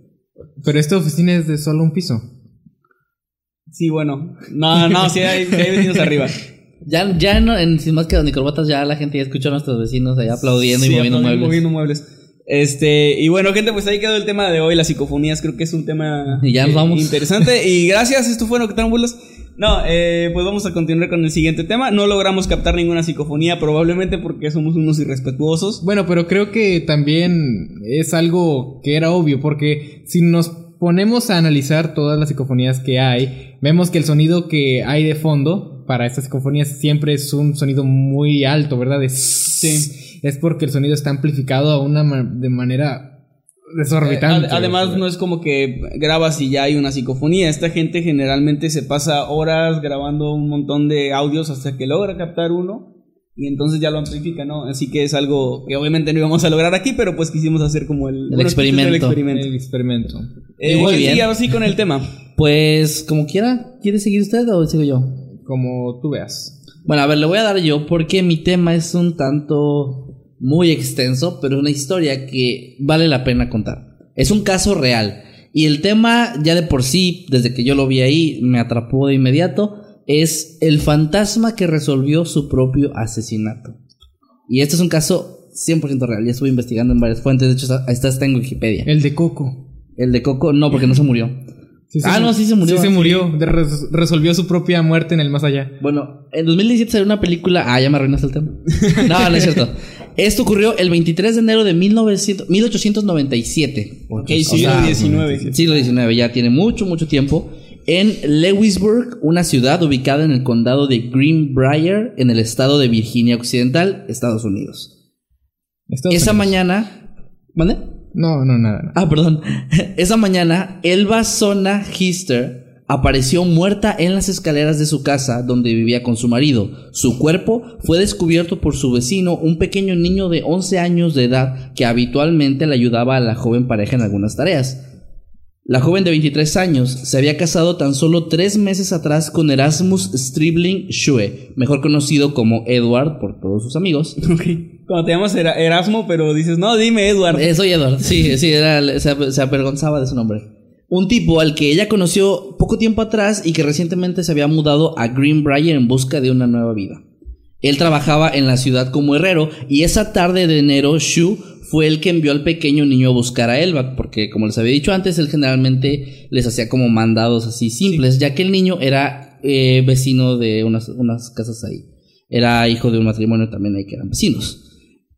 pero esta oficina es de solo un piso. Sí, bueno. No, no, sí hay, vecinos arriba. (laughs) Ya, ya no, en Sin Más que Don y Corbatas, ya la gente ya escuchó a nuestros vecinos allá aplaudiendo Sí, y moviendo aplaudiendo, muebles. moviendo muebles. Este, y bueno, gente, pues ahí quedó el tema de hoy, las psicofonías. Creo que es un tema Y ya nos vamos. interesante. Y gracias, esto fue Noctámbulos. No, eh, pues vamos a continuar con el siguiente tema. No logramos captar ninguna psicofonía, probablemente porque somos unos irrespetuosos. Bueno, pero creo que también es algo que era obvio, porque si nos ponemos a analizar todas las psicofonías que hay, vemos que el sonido que hay de fondo para estas psicofonías siempre es un sonido muy alto, ¿verdad? Es, Sí. Es porque el sonido está amplificado a una ma- de manera desorbitante. Eh, ad- además, no es como que grabas y ya hay una psicofonía. Esta gente generalmente se pasa horas grabando un montón de audios hasta que logra captar uno. Y entonces ya lo amplifica, ¿no? Así que es algo que obviamente no íbamos a lograr aquí, pero pues quisimos hacer como el, bueno, experimento. el experimento. el experimento. Eh, Muy sí, bien. ahora sí con el tema. Pues, como quiera, ¿quiere seguir usted o sigo yo? Como tú veas. Bueno, a ver, le voy a dar yo porque mi tema es un tanto muy extenso, pero es una historia que vale la pena contar. Es un caso real. Y el tema, ya de por sí, desde que yo lo vi ahí, me atrapó de inmediato, es el fantasma que resolvió su propio asesinato. Y este es un caso 100% real. Ya estuve investigando en varias fuentes, de hecho, está, está, está en Wikipedia. El de Coco. El de Coco, no, porque no se murió. Sí Ah, no, sí se murió. Sí se murió. Res- resolvió su propia muerte en el más allá. Bueno, en 2017 salió una película. Ah, ya me arruinaste el tema. No, no es cierto. (laughs) Esto ocurrió el 23 de enero de 1900, 1897. Ok, O siglo XIX. Siglo XIX, ya tiene mucho, mucho tiempo. En Lewisburg, una ciudad ubicada en el condado de Greenbrier, en el estado de Virginia Occidental, Estados Unidos. Estados Esa Unidos. mañana. ¿Mande? No, no, nada. Ah, perdón. (laughs) Esa mañana, Elba Sona Hister apareció muerta en las escaleras de su casa donde vivía con su marido. Su cuerpo fue descubierto por su vecino, un pequeño niño de 11 años de edad que habitualmente le ayudaba a la joven pareja en algunas tareas. La joven de 23 años se había casado tan solo tres meses atrás con Erasmus Stribling Schue, mejor conocido como Edward por todos sus amigos. (laughs) Cuando te llamas Era- Erasmo, pero dices, no, dime Edward. Eh, soy Edward, sí, sí, era, se, ap- se avergonzaba de su nombre. Un tipo al que ella conoció poco tiempo atrás y que recientemente se había mudado a Greenbrier en busca de una nueva vida. Él trabajaba en la ciudad como herrero y esa tarde de enero Shu fue el que envió al pequeño niño a buscar a Elba, porque como les había dicho antes, él generalmente les hacía como mandados así simples, ya que el niño era eh, vecino de unas, unas casas ahí. Era hijo de un matrimonio también ahí que eran vecinos.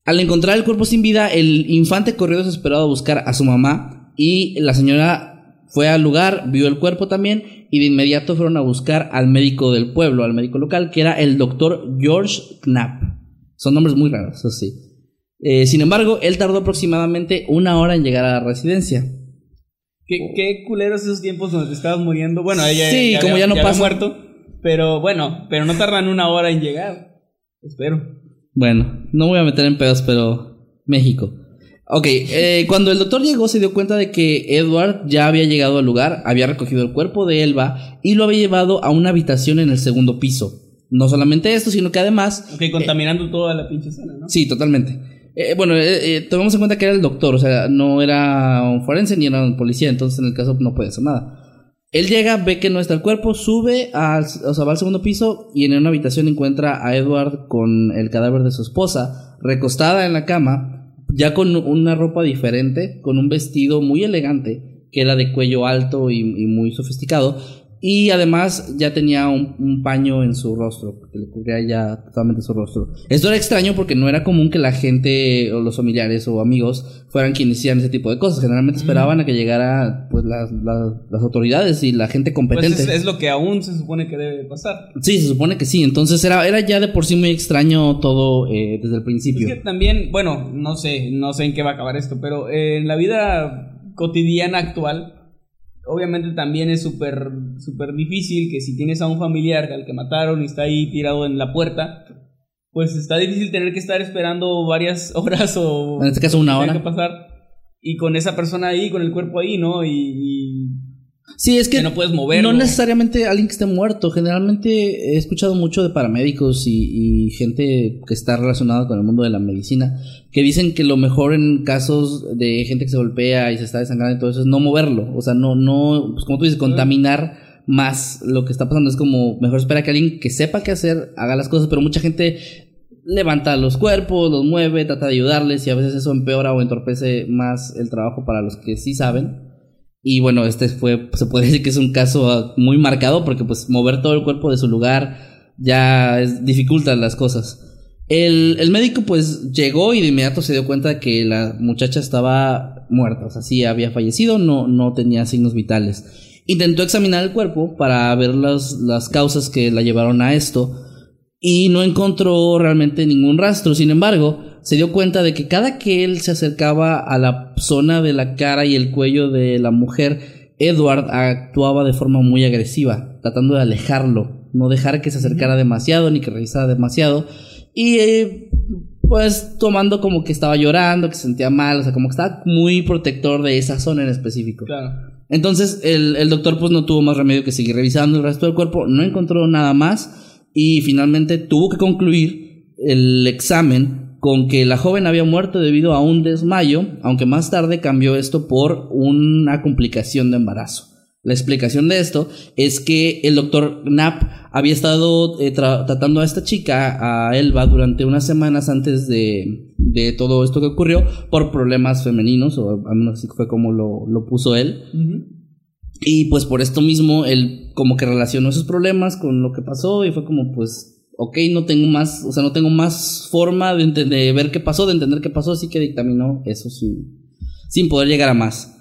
Al encontrar el cuerpo sin vida, el infante corrió desesperado a buscar a su mamá y la señora fue al lugar, vio el cuerpo también y de inmediato fueron a buscar al médico del pueblo, al médico local, que era el doctor George Knapp. Son nombres muy raros, eso sí. Eh, sin embargo, él tardó aproximadamente una hora en llegar a la residencia. ¿Qué, qué culeros esos tiempos donde te estabas muriendo. Bueno, ella Sí, como había- ya no pasa. muerto. Pero bueno, pero no tardan una hora en llegar. Espero. Bueno, no voy a meter en pedos, pero México. Ok, eh, cuando el doctor llegó se dio cuenta de que Edward ya había llegado al lugar, había recogido el cuerpo de Elba y lo había llevado a una habitación en el segundo piso. No solamente esto, sino que además... Ok, contaminando toda la pinche escena, ¿no? Sí, totalmente. Eh, bueno, eh, eh, tomemos en cuenta que era el doctor, o sea, no era un forense ni era un policía, entonces en el caso no puede hacer nada. Él llega, ve que no está el cuerpo, sube, al, o sea, va al segundo piso y en una habitación encuentra a Edward con el cadáver de su esposa, recostada en la cama, ya con una ropa diferente, con un vestido muy elegante, que era de cuello alto y, y muy sofisticado, y además ya tenía un, un paño en su rostro, que le cubría ya totalmente su rostro. Esto era extraño porque no era común que la gente o los familiares o amigos fueran quienes hicieran ese tipo de cosas. Generalmente esperaban a que llegara pues las, las, las autoridades y la gente Pues competente. es, es lo que aún se supone que debe pasar. Sí, se supone que sí. Entonces era, era ya de por sí muy extraño todo eh, desde el Es principio. que también, bueno, no sé, no sé en qué va a acabar esto, pero eh, en la vida cotidiana actual, obviamente también es súper, súper difícil que si tienes a un familiar al que mataron y está ahí tirado en la puerta, pues está difícil tener que estar esperando varias (laughs) horas o... En este caso, una hora. que pasar y con esa persona ahí, con el cuerpo ahí, ¿no? Y, y Sí, es que, que no puedes moverlo. No necesariamente alguien que esté muerto. Generalmente he escuchado mucho de paramédicos y, y gente que está relacionada con el mundo de la medicina que dicen que lo mejor en casos de gente que se golpea y se está desangrando y todo eso es no moverlo. O sea, no, no, pues como tú dices, contaminar más lo que está pasando. Es como mejor espera que alguien que sepa qué hacer haga las cosas, pero mucha gente levanta los cuerpos, los mueve, trata de ayudarles y a veces eso empeora o entorpece más el trabajo para los que sí saben. Y bueno, este fue, se puede (laughs) decir que es un caso ah, muy marcado porque pues mover todo el cuerpo de su lugar ya dificulta las cosas. El, el médico pues llegó y de inmediato se dio cuenta de que la muchacha estaba muerta, o sea, sí había fallecido, no, no tenía signos vitales. Intentó examinar el cuerpo para ver las, las causas que la llevaron a esto y no encontró realmente ningún rastro. Sin embargo, se dio cuenta de que cada que él se acercaba a la zona de la cara y el cuello de la mujer, Edward actuaba de forma muy agresiva, tratando de alejarlo, no dejar que se acercara demasiado ni que revisara demasiado. Y eh, pues tomando como que estaba llorando, que se sentía mal, o sea, como que estaba muy protector de esa zona en específico. Claro. Entonces el, el doctor pues no tuvo más remedio que seguir revisando el resto del cuerpo, no encontró nada más y finalmente tuvo que concluir el examen con que la joven había muerto debido a un desmayo, aunque más tarde cambió esto por una complicación de embarazo. La explicación de esto es que el doctor Knapp había estado eh, tra- tratando a esta chica, a Elba, durante unas semanas antes de, de todo esto que ocurrió por problemas femeninos, o al menos así fue como lo, lo puso él. Y pues por esto mismo, él como que relacionó esos problemas con lo que pasó y fue como pues, ok, no tengo más, o sea, no tengo más forma de, de ver qué pasó, de entender qué pasó, así que dictaminó eso sin, sin poder llegar a más.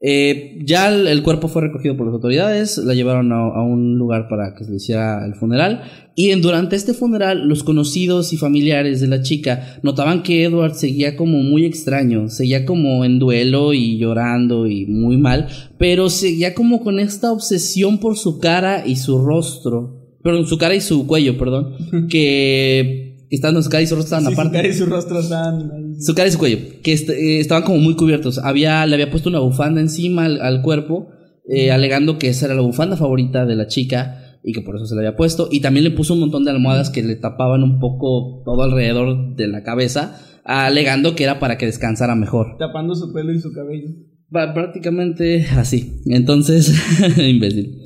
Eh, ya el, el cuerpo fue recogido por las autoridades, la llevaron a, a un lugar para que se le hiciera el funeral. Y en, durante este funeral los conocidos y familiares de la chica notaban que Edward seguía como muy extraño, seguía como en duelo y llorando y muy mal, pero seguía como con esta obsesión por su cara y su rostro, perdón, su cara y su cuello, perdón, (laughs) que, que estando su cara y su rostro estaban Sí, su aparte. cara y su rostro están ahí. Su cara y su cuello, que est- eh, estaban como muy cubiertos. Había, le había puesto una bufanda encima al, al cuerpo, eh, alegando que esa era la bufanda favorita de la chica y que por eso se la había puesto. Y también le puso un montón de almohadas que le tapaban un poco todo alrededor de la cabeza, alegando que era para que descansara mejor. Tapando su pelo y su cabello. Prácticamente así. Entonces, (laughs) imbécil.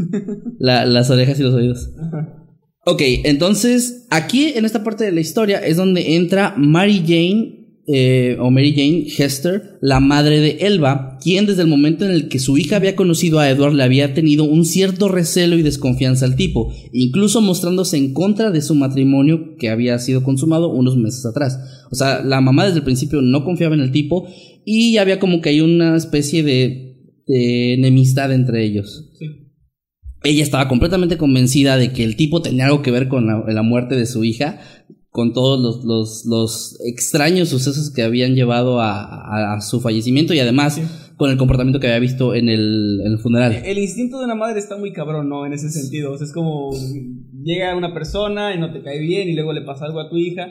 (laughs) La- las orejas y los oídos. Ok, entonces aquí en esta parte de la historia es donde entra Mary Jane eh, o Mary Jane Hester, la madre de Elba, quien desde el momento en el que su hija había conocido a Edward le había tenido un cierto recelo y desconfianza al tipo, incluso mostrándose en contra de su matrimonio que había sido consumado unos meses atrás. O sea, la mamá desde el principio no confiaba en el tipo y había como que hay una especie de, de enemistad entre ellos. Ella estaba completamente convencida de que el tipo tenía algo que ver con la, la muerte de su hija, con todos los, los, los extraños sucesos que habían llevado a, a- a su fallecimiento y además Sí. con el comportamiento que había visto en el, en el funeral. El instinto de una madre está muy cabrón, ¿no? En ese sentido. O sea, es como llega una persona y no te cae bien y luego le pasa algo a tu hija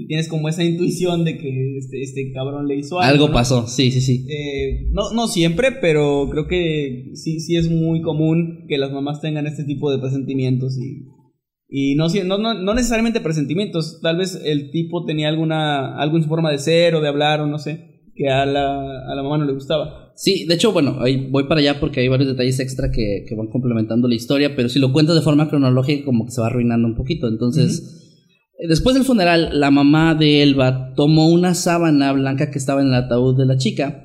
y tienes como esa intuición de que este, este cabrón le hizo algo. Algo ¿no? pasó, sí, sí, sí. Eh, no, no siempre, pero creo que sí, sí es muy común que las mamás tengan este tipo de presentimientos y, y no, no, no, no necesariamente presentimientos, tal vez el tipo tenía alguna, algo en su forma de ser o de hablar o no sé, que a la, a la mamá no le gustaba. Sí, de hecho, bueno, ahí voy para allá porque hay varios detalles extra que, que van complementando la historia, pero si lo cuentas de forma cronológica como que se va arruinando un poquito. Entonces, después del funeral, la mamá de Elba tomó una sábana blanca que estaba en el ataúd de la chica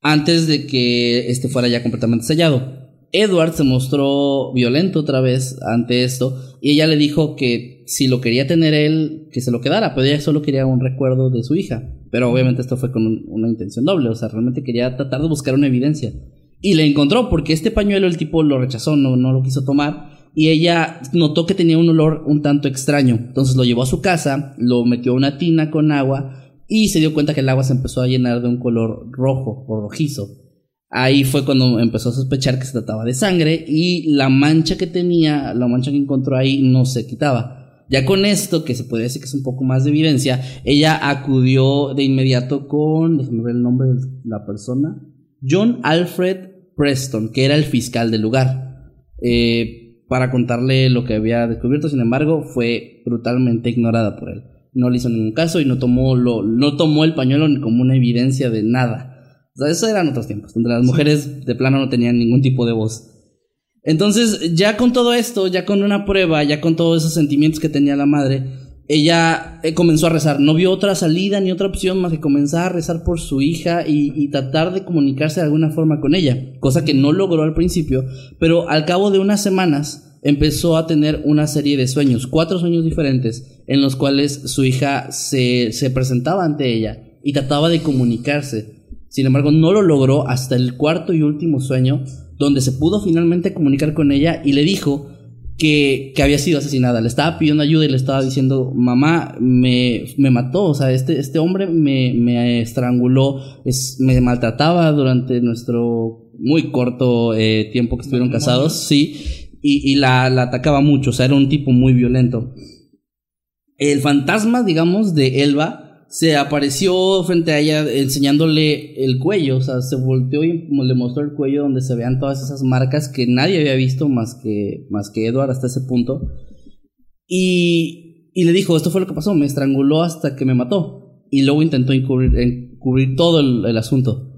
antes de que este fuera ya completamente sellado. Edward se mostró violento otra vez ante esto y ella le dijo que si lo quería tener él, que se lo quedara, pero ella solo quería un recuerdo de su hija. Pero obviamente esto fue con un- una intención doble, o sea, realmente quería tratar de buscar una evidencia. Y le encontró porque este pañuelo el tipo lo rechazó, no, no lo quiso tomar. Y ella notó que tenía un olor un tanto extraño. Entonces lo llevó a su casa, lo metió a una tina con agua y se dio cuenta que el agua se empezó a llenar de un color rojo o rojizo. Ahí fue cuando empezó a sospechar que se trataba de sangre y la mancha que tenía, la mancha que encontró ahí no se quitaba. Ya con esto, que se podría decir que es un poco más de evidencia, ella acudió de inmediato con, déjame ver el nombre de la persona, John Alfred Preston, que era el fiscal del lugar, eh, para contarle lo que había descubierto. Sin embargo, fue brutalmente ignorada por él. No le hizo ningún caso y no tomó, lo, no tomó el pañuelo ni como una evidencia de nada. O sea, eso eran otros tiempos, donde las mujeres de plano no tenían ningún tipo de voz. Entonces, ya con todo esto, ya con una prueba, ya con todos esos sentimientos que tenía la madre, ella eh, comenzó a rezar. No vio otra salida ni otra opción más que comenzar a rezar por su hija y, y tratar de comunicarse de alguna forma con ella, cosa que no logró al principio, pero al cabo de unas semanas empezó a tener una serie de sueños, cuatro sueños diferentes, en los cuales su hija se, se presentaba ante ella y trataba de comunicarse. Sin embargo, no lo logró hasta el cuarto y último sueño, donde se pudo finalmente comunicar con ella y le dijo que, que había sido asesinada. Le estaba pidiendo ayuda y le estaba diciendo, mamá, me, me mató, o sea, este, este hombre me, me estranguló, es, me maltrataba durante nuestro muy corto eh, tiempo que estuvieron casados, sí, y, y la, la atacaba mucho, o sea, era un tipo muy violento. El fantasma, digamos, de Elba se apareció frente a ella enseñándole el cuello, o sea, se volteó y le mostró el cuello donde se vean todas esas marcas que nadie había visto más que, más que Edward hasta ese punto. Y, y le dijo, esto fue lo que pasó, me estranguló hasta que me mató. Y luego intentó encubrir, encubrir todo el, el asunto.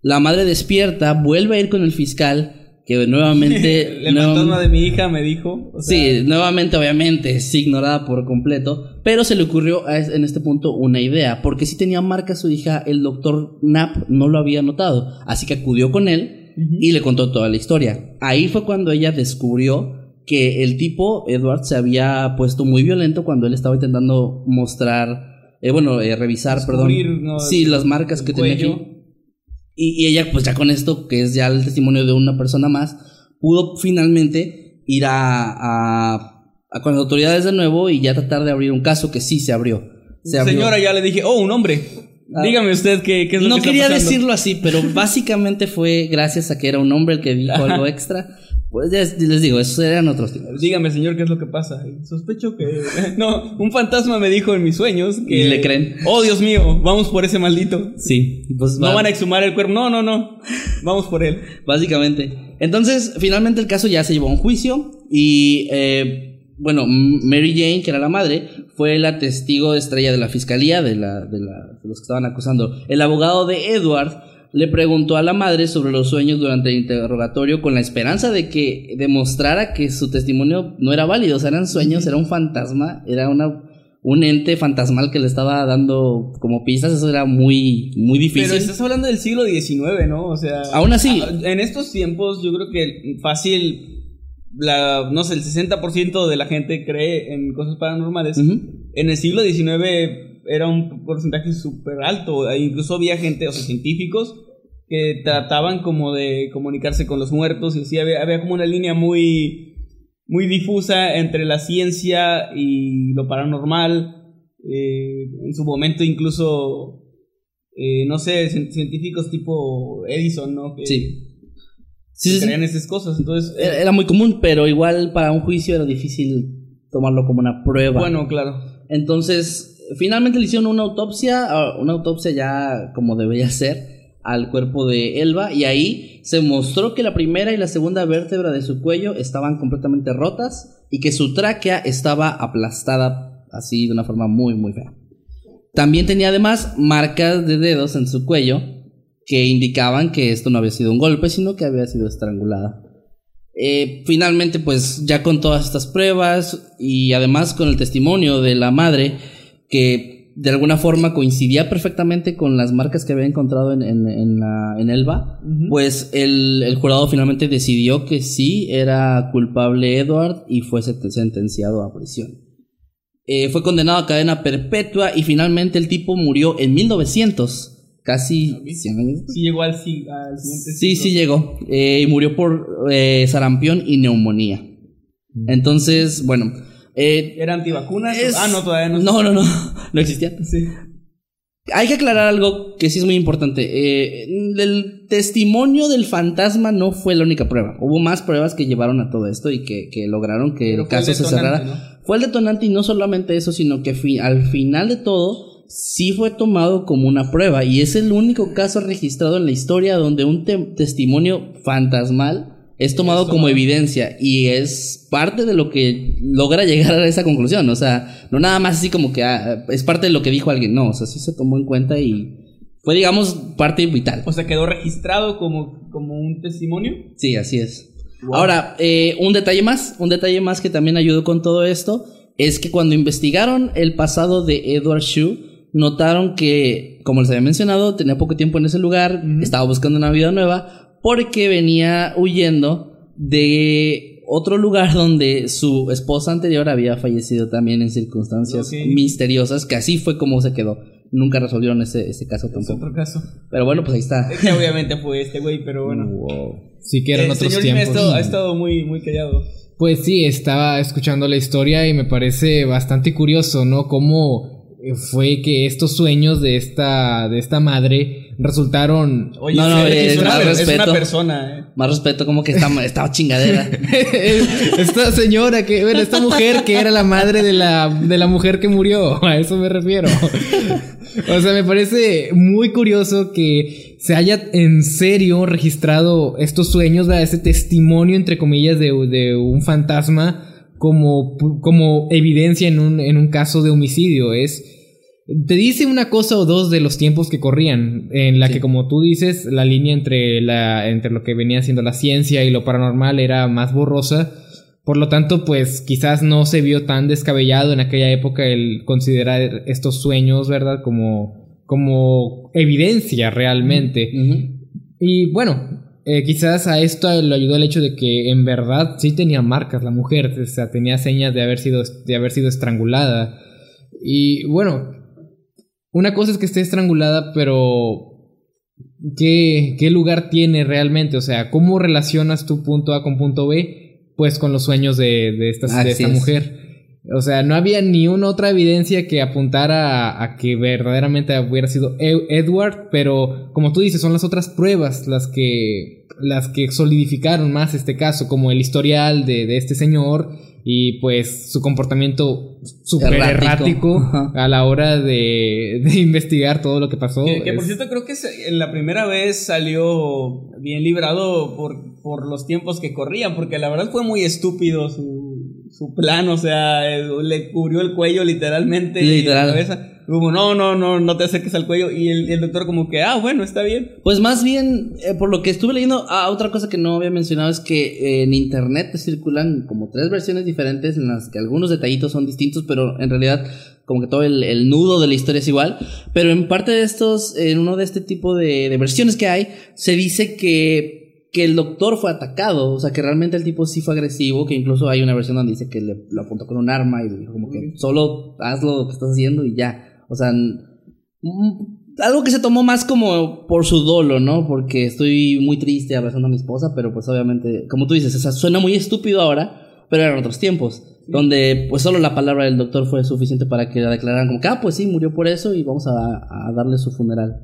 La madre despierta, vuelve a ir con el fiscal, que nuevamente... (laughs) el nuevamente- fantasma de mi hija me dijo. o sea, Sí, nuevamente, obviamente, es ignorada por completo, pero se le ocurrió a en este punto una idea, porque si tenía marca su hija, el doctor Knapp no lo había notado, así que acudió con él y le contó toda la historia. Ahí fue cuando ella descubrió que el tipo, Edward, se había puesto muy violento cuando él estaba intentando mostrar, eh, bueno, eh, revisar, Descubrir, perdón, ¿no? sí, las marcas que tenía aquí. Y, y ella, pues ya con esto, que es ya el testimonio de una persona más, pudo finalmente ir a, a, a con las autoridades de nuevo y ya tratar de abrir un caso que sí se abrió. Se abrió. Señora, ya le dije, oh, un hombre. Ah. Dígame usted qué, qué es lo No que está quería pasando. decirlo así, pero básicamente fue gracias a que era un hombre el que dijo (laughs) algo extra. Pues ya les digo, esos eran otros tiempos. Dígame, señor, qué es lo que pasa. Sospecho que. (laughs) No, un fantasma me dijo en mis sueños que. Y le creen. Oh, Dios mío, vamos por ese maldito. Sí, pues No va- van a exhumar el cuerpo. No, no, no. Vamos por él. Básicamente. Entonces, finalmente el caso ya se llevó a un juicio y, eh, bueno, Mary Jane, que era la madre, fue la testigo estrella de la fiscalía, de, la, de, la- de los que estaban acusando. El abogado de Edward le preguntó a la madre sobre los sueños durante el interrogatorio con la esperanza de que demostrara que su testimonio no era válido, o sea, eran sueños, era un fantasma, era una... Un ente fantasmal que le estaba dando como pistas, eso era muy, muy difícil. Pero estás hablando del siglo XIX, ¿no? O sea. Aún así. En estos tiempos, yo creo que fácil. La, no sé, el 60% de la gente cree en cosas paranormales. En el siglo XIX era un porcentaje súper alto. e Incluso había gente, o sea, científicos, que trataban como de comunicarse con los muertos. Y así había, había como una línea muy, muy difusa entre la ciencia y lo paranormal. Eh, en su momento incluso, eh, no sé, cien- científicos tipo Edison, ¿no? Que, Sí. que Sí, creían esas cosas. Entonces, Era era muy común, pero igual para un juicio era difícil tomarlo como una prueba. bueno, claro. Entonces, finalmente le hicieron una autopsia, ah, una autopsia ya como debería ser, al cuerpo de Elba, y ahí se mostró que la primera y la segunda vértebra de su cuello estaban completamente rotas y que su tráquea estaba aplastada así de una forma muy, muy fea. También tenía además marcas de dedos en su cuello que indicaban que esto no había sido un golpe, sino que había sido estrangulada. Eh, finalmente, pues ya con todas estas pruebas y además con el testimonio de la madre, que de alguna forma coincidía perfectamente con las marcas que había encontrado en, en, en la- en Elba, pues el, el jurado finalmente decidió que sí era culpable Edward y fue sent- sentenciado a prisión. Eh, fue condenado a cadena perpetua y finalmente el tipo murió en 1900, casi 100 años después. Sí llegó al, si- al siguiente Sí, siglo. sí llegó. Eh, y murió por eh, sarampión y neumonía. Entonces, bueno. Eh, ¿Era antivacunas? es- Ah, no, todavía no. No, no, no. (laughs) No existía. Sí. Hay que aclarar algo que sí es muy importante. Eh, el testimonio del fantasma no fue la única prueba. Hubo más pruebas que llevaron a todo esto y que, que lograron que Pero el caso se cerrara. Fue el detonante y no solamente eso, sino que fi- al final de todo sí fue tomado como una prueba y es el único caso registrado en la historia donde un te- testimonio fantasmal es tomado como evidencia y es parte de lo que logra llegar a esa conclusión. O sea, no nada más así como que ah, es parte de lo que dijo alguien, no, o sea, sí se tomó en cuenta y fue, digamos, parte vital. O sea, quedó registrado como, como un testimonio. Sí, así es. Ahora, eh, un detalle más, un detalle más que también ayudó con todo esto, es que cuando investigaron el pasado de Edward Shue, notaron que, como les había mencionado, tenía poco tiempo en ese lugar, estaba buscando una vida nueva, porque venía huyendo de otro lugar donde su esposa anterior había fallecido también en circunstancias misteriosas, que así fue como se quedó. Nunca resolvieron ese, ese caso Es tampoco. otro caso. Pero bueno, pues ahí está. Es que obviamente fue este güey, pero bueno. Sí que eran el otros señor Jimmy ha tiempos. estado, ha estado muy, muy callado. Pues sí, estaba escuchando la historia y me parece bastante curioso, ¿no? Cómo eh, fue que estos sueños de esta, de esta madre resultaron... Oye, No, no, es, es una, más per- es una respeto. persona, ¿eh? Más respeto, como que está, estaba chingadera. (laughs) esta señora que, bueno, esta mujer que era la madre de la, de la mujer que murió, a eso me refiero. O sea, me parece muy curioso que se haya en serio registrado estos sueños, ¿verdad? ese testimonio, entre comillas, de, de un fantasma como, como evidencia en un, en un caso de homicidio. Es, te dice una cosa o dos de los tiempos que corrían, en la Sí. que, como tú dices, la línea entre, la, entre lo que venía siendo la ciencia y lo paranormal era más borrosa. Por lo tanto, pues quizás no se vio tan descabellado en aquella época el considerar estos sueños, ¿verdad? Como, como evidencia realmente. Y bueno, eh, quizás a esto le ayudó el hecho de que en verdad sí tenía marcas la mujer, o sea, tenía señas de haber sido, de haber sido estrangulada. Y bueno, una cosa es que esté estrangulada, pero qué, qué lugar tiene realmente, o sea, cómo relacionas tu punto A con punto B, pues con los sueños de, de, esta, de esta es. mujer. O sea, no había ni una otra evidencia que apuntara a, a que verdaderamente hubiera sido E- Edward, pero como tú dices, son las otras pruebas las que, las que solidificaron más este caso, como el historial de, de este señor y pues su comportamiento súper Errático. a la hora de, de investigar todo lo que pasó. Que, que por Es- cierto creo que la primera vez salió bien librado por, por los tiempos que corrían, porque la verdad fue muy estúpido su, su plan, o sea, eh, le cubrió el cuello literalmente y la cabeza. Como, no, no, no, no te acerques al cuello. Y el, el doctor como que, ah, bueno, está bien. Pues más bien, eh, por lo que estuve leyendo, ah, otra cosa que no había mencionado es que eh, en internet te circulan como tres versiones diferentes en las que algunos detallitos son distintos, pero en realidad como que todo el, el nudo de la historia es igual. Pero en parte de estos, en uno de este tipo de, de versiones que hay, se dice que, que el doctor fue atacado, o sea que realmente el tipo sí fue agresivo, que incluso hay una versión donde dice que le, lo apuntó con un arma y como que solo haz lo que estás haciendo y ya. O sea, Mm, algo que se tomó más como por su dolo, ¿no? Porque estoy muy triste abrazando a mi esposa, pero pues obviamente, como tú dices, o sea, suena muy estúpido ahora, pero eran otros tiempos, donde pues solo la palabra del doctor fue suficiente para que la declararan como que, ah, pues sí, murió por eso y vamos a, a darle su funeral.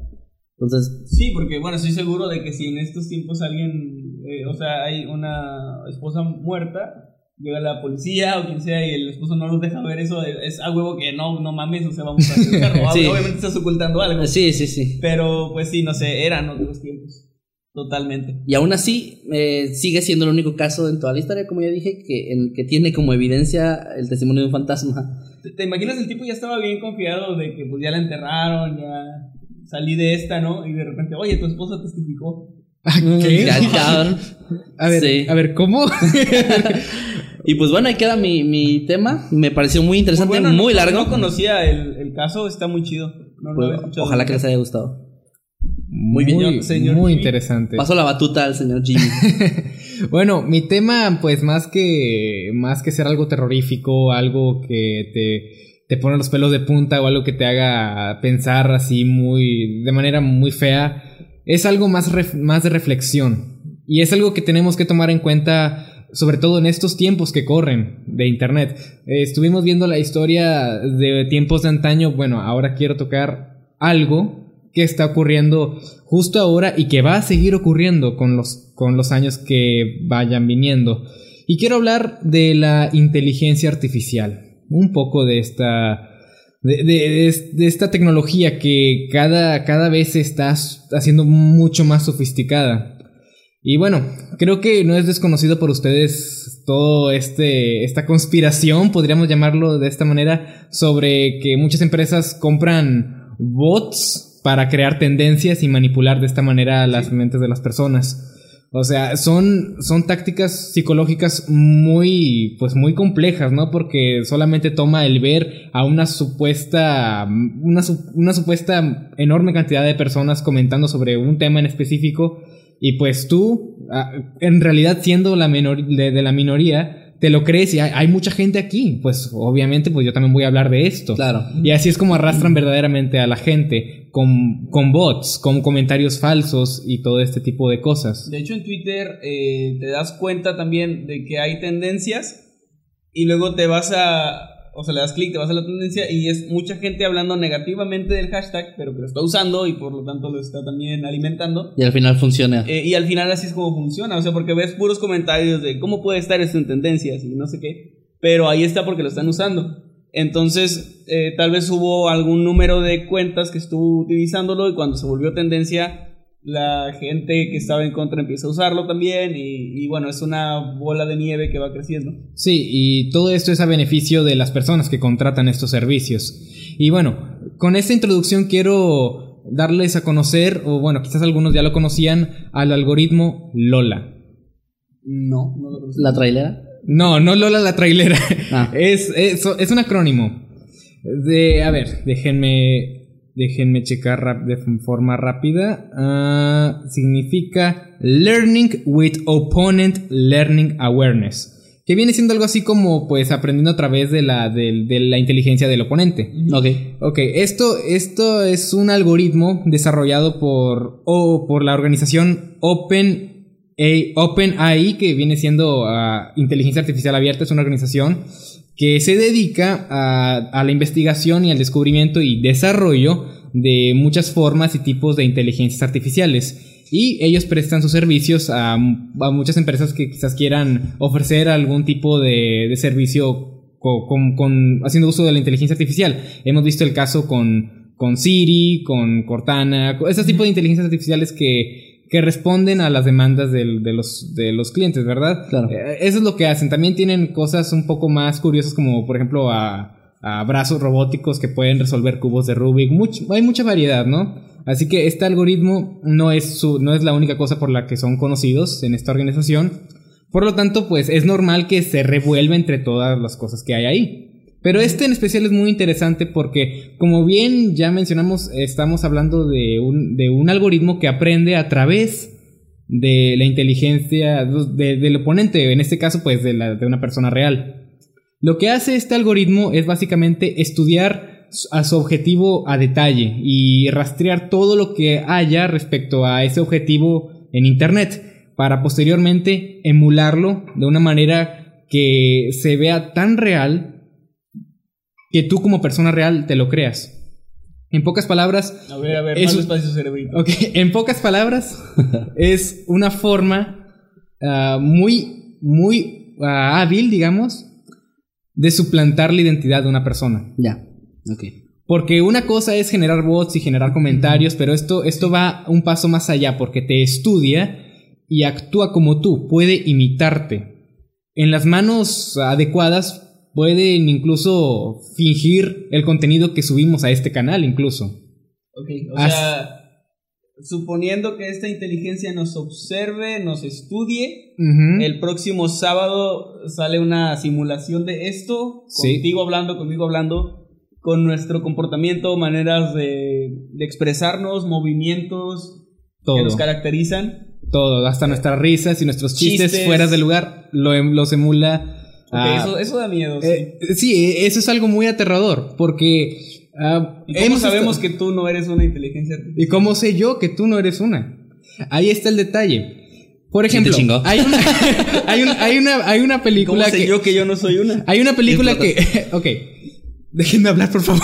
Entonces, Sí, porque bueno, estoy seguro de que si en estos tiempos alguien, eh, o sea, hay una esposa muerta, llega la policía o quien sea y el esposo no los deja ver eso, es, es a huevo que no, no mames, o sea, vamos a hacer. (laughs) Sí. Obviamente estás ocultando algo. sí, sí, sí. Pero pues sí, no sé, eran otros tiempos. Totalmente. Y aún así, eh, sigue siendo el único caso en toda la historia, como ya dije, que, en que tiene como evidencia el testimonio de un fantasma. ¿Te, te imaginas el tipo ya estaba bien confiado de que pues ya la enterraron, ya salí de esta, ¿no? Y de repente, oye, tu esposa testificó. (laughs) ¿Qué? Ya, ya. (laughs) A ver, Sí. a ver, ¿cómo? (laughs) Y pues bueno, ahí queda mi, mi tema. Me pareció muy interesante, Bueno, no- muy largo. No conocía el, el caso, está muy chido. No, no Pues, había escuchado ojalá que les haya gustado. muy bien, muy, señor muy Jimmy. interesante. Paso la batuta al señor Jimmy. Bueno, mi tema, pues más que más que ser algo terrorífico, algo que te, te pone los pelos de punta o algo que te haga pensar así muy de manera muy fea, es algo más más de reflexión y es algo que tenemos que tomar en cuenta sobre todo en estos tiempos que corren de internet. Eh, estuvimos viendo la historia de tiempos de antaño, bueno, ahora quiero tocar algo que está ocurriendo justo ahora y que va a seguir ocurriendo con los, con los años que vayan viniendo. Y quiero hablar de la inteligencia artificial, un poco de esta, de, de- de- de esta tecnología que cada, cada vez se está haciendo mucho más sofisticada. Y bueno, creo que no es desconocido por ustedes todo este esta conspiración, podríamos llamarlo de esta manera, sobre que muchas empresas compran bots para crear tendencias y manipular de esta manera las mentes de las personas. O sea, son, son tácticas psicológicas muy, pues muy complejas, ¿no? Porque solamente toma el ver a una supuesta, una, una supuesta enorme cantidad de personas comentando sobre un tema en específico y pues tú, ah, en realidad siendo la menor, de, de la minoría, te lo crees y hay, hay mucha gente aquí. Pues obviamente, pues yo también voy a hablar de esto. Claro. Y así es como arrastran verdaderamente a la gente con, con bots, con comentarios falsos y todo este tipo de cosas. De hecho, en Twitter eh, te das cuenta también de que hay tendencias y luego te vas a, o sea, le das clic, te vas a la tendencia y es mucha gente hablando negativamente del hashtag, pero que lo está usando y por lo tanto lo está también alimentando. Y al final funciona. Eh, y al final así es como funciona, o sea, porque ves puros comentarios de cómo puede estar esto en tendencias y no sé qué, pero ahí está porque lo están usando. Entonces, eh, tal vez hubo algún número de cuentas que estuvo utilizándolo y cuando se volvió tendencia, la gente que estaba en contra empieza a usarlo también y, y bueno, es una bola de nieve que va creciendo. Sí, y todo esto es a beneficio de las personas que contratan estos servicios. Y bueno, con esta introducción quiero darles a conocer, o bueno, quizás algunos ya lo conocían, al algoritmo Lola. No, no lo conozco. La trailera. No, no Lola la trailera. Ah. (laughs) Es, es, es un acrónimo. De, a ver, déjenme, déjenme checar de forma rápida. Ah, significa Learning with Opponent Learning Awareness. que viene siendo algo así como pues aprendiendo a través de la, de, de la inteligencia del oponente. Ok. Ok, esto, esto es un algoritmo desarrollado por, o por la organización Open OpenAI, que viene siendo ah, inteligencia artificial abierta, es una organización que se dedica a, a, la investigación y al descubrimiento y desarrollo de muchas formas y tipos de inteligencias artificiales. Y ellos prestan sus servicios a, a muchas empresas que quizás quieran ofrecer algún tipo de, de servicio con, con, haciendo uso de la inteligencia artificial. Hemos visto el caso con, con Siri, con Cortana, ese tipo de inteligencias artificiales que, que responden a las demandas de, los, de los clientes, ¿verdad? Claro. Eh, eso es lo que hacen. También tienen cosas un poco más curiosas como, por ejemplo, a, a brazos robóticos que pueden resolver cubos de Rubik. Much, hay mucha variedad, ¿no? Así que este algoritmo no es, su, no es la única cosa por la que son conocidos en esta organización. Por lo tanto, pues es normal que se revuelva entre todas las cosas que hay ahí. Pero este en especial es muy interesante porque, como bien ya mencionamos, estamos hablando de un, de un algoritmo que aprende a través de la inteligencia de, del oponente, en este caso, pues de, la, de una persona real. Lo que hace este algoritmo es básicamente estudiar a su objetivo a detalle y rastrear todo lo que haya respecto a ese objetivo en Internet para posteriormente emularlo de una manera que se vea tan real que tú como persona real te lo creas. En pocas palabras... A ver, a ver, es, más despacio cerebrito. Ok, (laughs) en pocas palabras (laughs) es una forma uh, muy, muy uh, hábil, digamos, de suplantar la identidad de una persona. Ya. Ok. Porque una cosa es generar bots y generar comentarios, pero esto, esto va un paso más allá porque te estudia y actúa como tú, puede imitarte. En las manos adecuadas pueden incluso fingir el contenido que subimos a este canal incluso. Ok, o As sea, suponiendo que esta inteligencia nos observe, nos estudie, uh -huh. el próximo sábado sale una simulación de esto, Sí. contigo hablando, conmigo hablando, con nuestro comportamiento, maneras de, de expresarnos, movimientos que nos caracterizan. Todo, hasta nuestras risas y nuestros chistes, Chistes. fuera de lugar lo, em- los emula. Ah, eso, eso da miedo. sí. eh, sí, eso es algo muy aterrador porque ah, ¿Y cómo sabemos que tú no eres una inteligencia artificial? ¿Y cómo sé yo que tú no eres una? Ahí está el detalle. Por ¿Quién te ejemplo, hay una, (laughs) hay, un- hay una, hay una ¿Cómo película sé que, yo que yo no soy una? hay una película ¿Qué que, (laughs) ok, déjenme hablar por favor.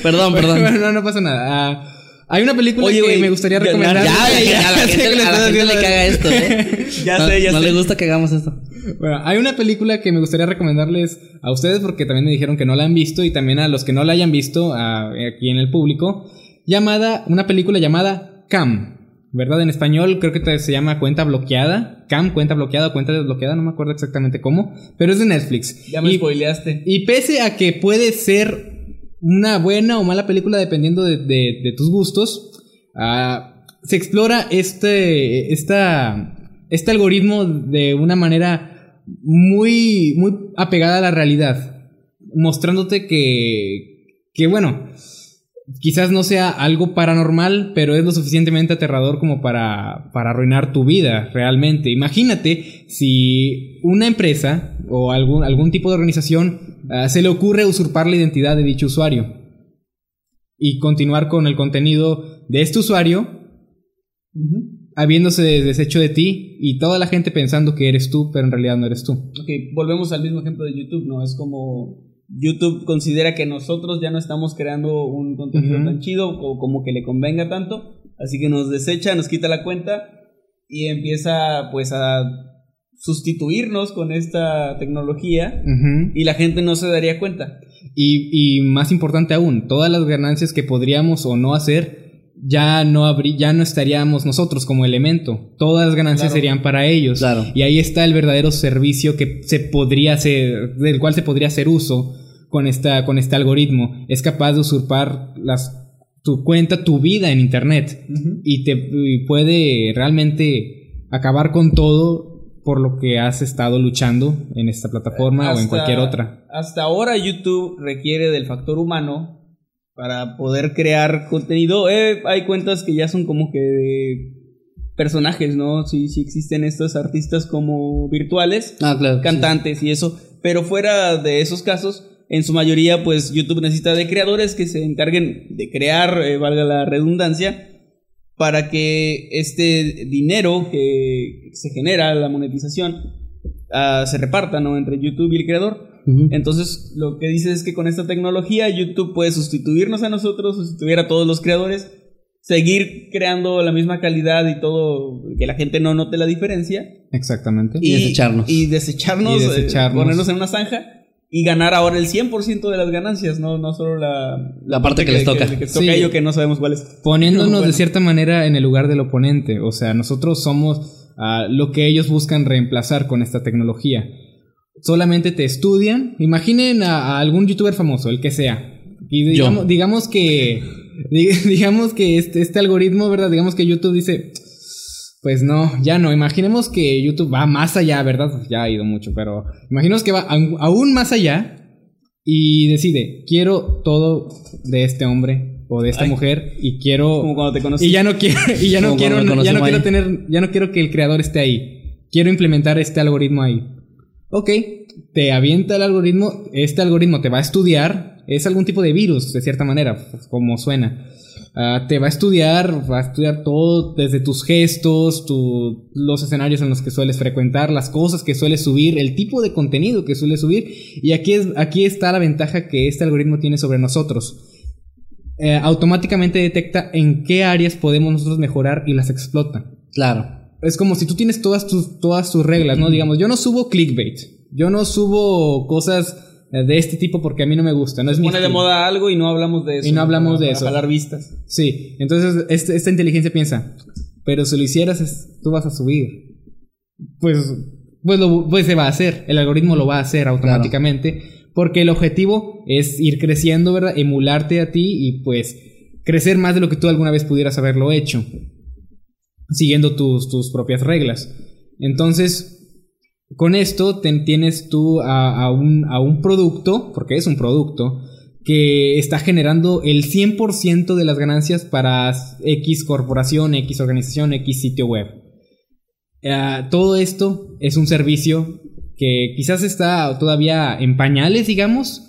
Perdón, (laughs) perdón. Bueno, no, no pasa nada. Ah, hay una película Oye, que me gustaría ya- recomendar. Ya, güey, a la gente, a la gente le caga esto, ¿eh? Ya no, sé, ya no sé. le gusta que hagamos esto. Bueno, hay una película que me gustaría recomendarles a ustedes porque también me dijeron que no la han visto y también a los que no la hayan visto a- aquí en el público, llamada, una película llamada Cam, ¿verdad? En español creo que se llama Cuenta Bloqueada, Cam, Cuenta Bloqueada, Cuenta Desbloqueada, no me acuerdo exactamente cómo, pero es de Netflix. Ya me Y- spoileaste. y pese a que puede ser una buena o mala película dependiendo de, de- tus gustos, ah, se explora este, esta, este algoritmo de una manera muy, muy apegada a la realidad, mostrándote que, que bueno, quizás no sea algo paranormal, pero es lo suficientemente aterrador como para, para arruinar tu vida realmente. Imagínate si una empresa o algún, algún tipo de organización ah, se le ocurre usurpar la identidad de dicho usuario y continuar con el contenido de este usuario habiéndose deshecho de ti y toda la gente pensando que eres tú, pero en realidad no eres tú. Ok, volvemos al mismo ejemplo de YouTube, ¿no? Es como YouTube considera que nosotros ya no estamos creando un contenido tan chido o como que le convenga tanto, así que nos desecha, nos quita la cuenta y empieza pues a sustituirnos con esta tecnología y la gente no se daría cuenta. Y, y más importante aún, todas las ganancias que podríamos o no hacer, ya no, habrí- ya no estaríamos nosotros como elemento. Todas las ganancias Claro. serían para ellos. Claro. Y ahí está el verdadero servicio que se podría hacer, del cual se podría hacer uso con, esta, con este algoritmo. Es capaz de usurpar las, tu cuenta, tu vida en Internet. Y te y puede realmente acabar con todo por lo que has estado luchando en esta plataforma o en cualquier otra. Hasta ahora YouTube requiere del factor humano para poder crear contenido. Eh, hay cuentas que ya son como que de personajes, ¿no? Sí, sí existen estos artistas como virtuales, Ah, claro. cantantes y eso, pero fuera de esos casos, en su mayoría, pues YouTube necesita de creadores que se encarguen de crear, eh, valga la redundancia, para que este dinero que se genera, la monetización, ah, se reparta, ¿no? Entre YouTube y el creador. Entonces, lo que dice es que con esta tecnología YouTube puede sustituirnos a nosotros, sustituir a todos los creadores, seguir creando la misma calidad y todo, que la gente no note la diferencia. Exactamente. Y desecharnos. Y desecharnos, Y eh, desecharnos. ponernos en una zanja y ganar ahora el 100% de las ganancias, no, no solo la, La parte que les toca. Que, que Sí. toca a ellos que no sabemos cuál es. Poniéndonos Bueno. de cierta manera en el lugar del oponente. O sea, nosotros somos ah, lo que ellos buscan reemplazar con esta tecnología. Solamente te estudian. Imaginen a, a algún youtuber famoso, el que sea. Y digamos, digamos que. (laughs) dig- Digamos que este, este algoritmo, ¿verdad? Digamos que YouTube dice. Pues no, ya no. Imaginemos que YouTube va más allá, ¿verdad? Ya ha ido mucho, pero imaginemos que va aún más allá y decide, quiero todo de este hombre o de esta Ay. mujer y quiero Como cuando te conocí. y ya no (laughs) quiero y ya no quiero ya no quiero tener ya no quiero que el creador esté ahí. Quiero implementar este algoritmo ahí. Ok, te avienta el algoritmo, este algoritmo te va a estudiar, es algún tipo de virus de cierta manera, como suena. Ah, te va a estudiar, va a estudiar todo desde tus gestos, tu- los escenarios en los que sueles frecuentar, las cosas que sueles subir, el tipo de contenido que sueles subir. Y aquí, es, aquí está la ventaja que este algoritmo tiene sobre nosotros. Eh, automáticamente detecta en qué áreas podemos nosotros mejorar y las explota. Claro. Es como si tú tienes todas tus, todas tus reglas, ¿no? Digamos, yo no subo clickbait. Yo no subo cosas de este tipo porque a mí no me gusta. No es mi Pone de moda algo y no hablamos de eso. Y no hablamos de Para eso. jalar vistas. Sí, entonces este- esta inteligencia piensa, pero si lo hicieras, tú vas a subir. Pues, pues, lo- pues se va a hacer, el algoritmo lo va a hacer automáticamente, porque el objetivo es ir creciendo, ¿verdad? Emularte a ti y pues crecer más de lo que tú alguna vez pudieras haberlo hecho, siguiendo tus, tus propias reglas. Entonces, con esto te- tienes tú a, a un, producto, porque es un producto, que está generando el 100% de las ganancias para X corporación, X organización, X sitio web. Ah, todo esto es un servicio que quizás está todavía en pañales, digamos,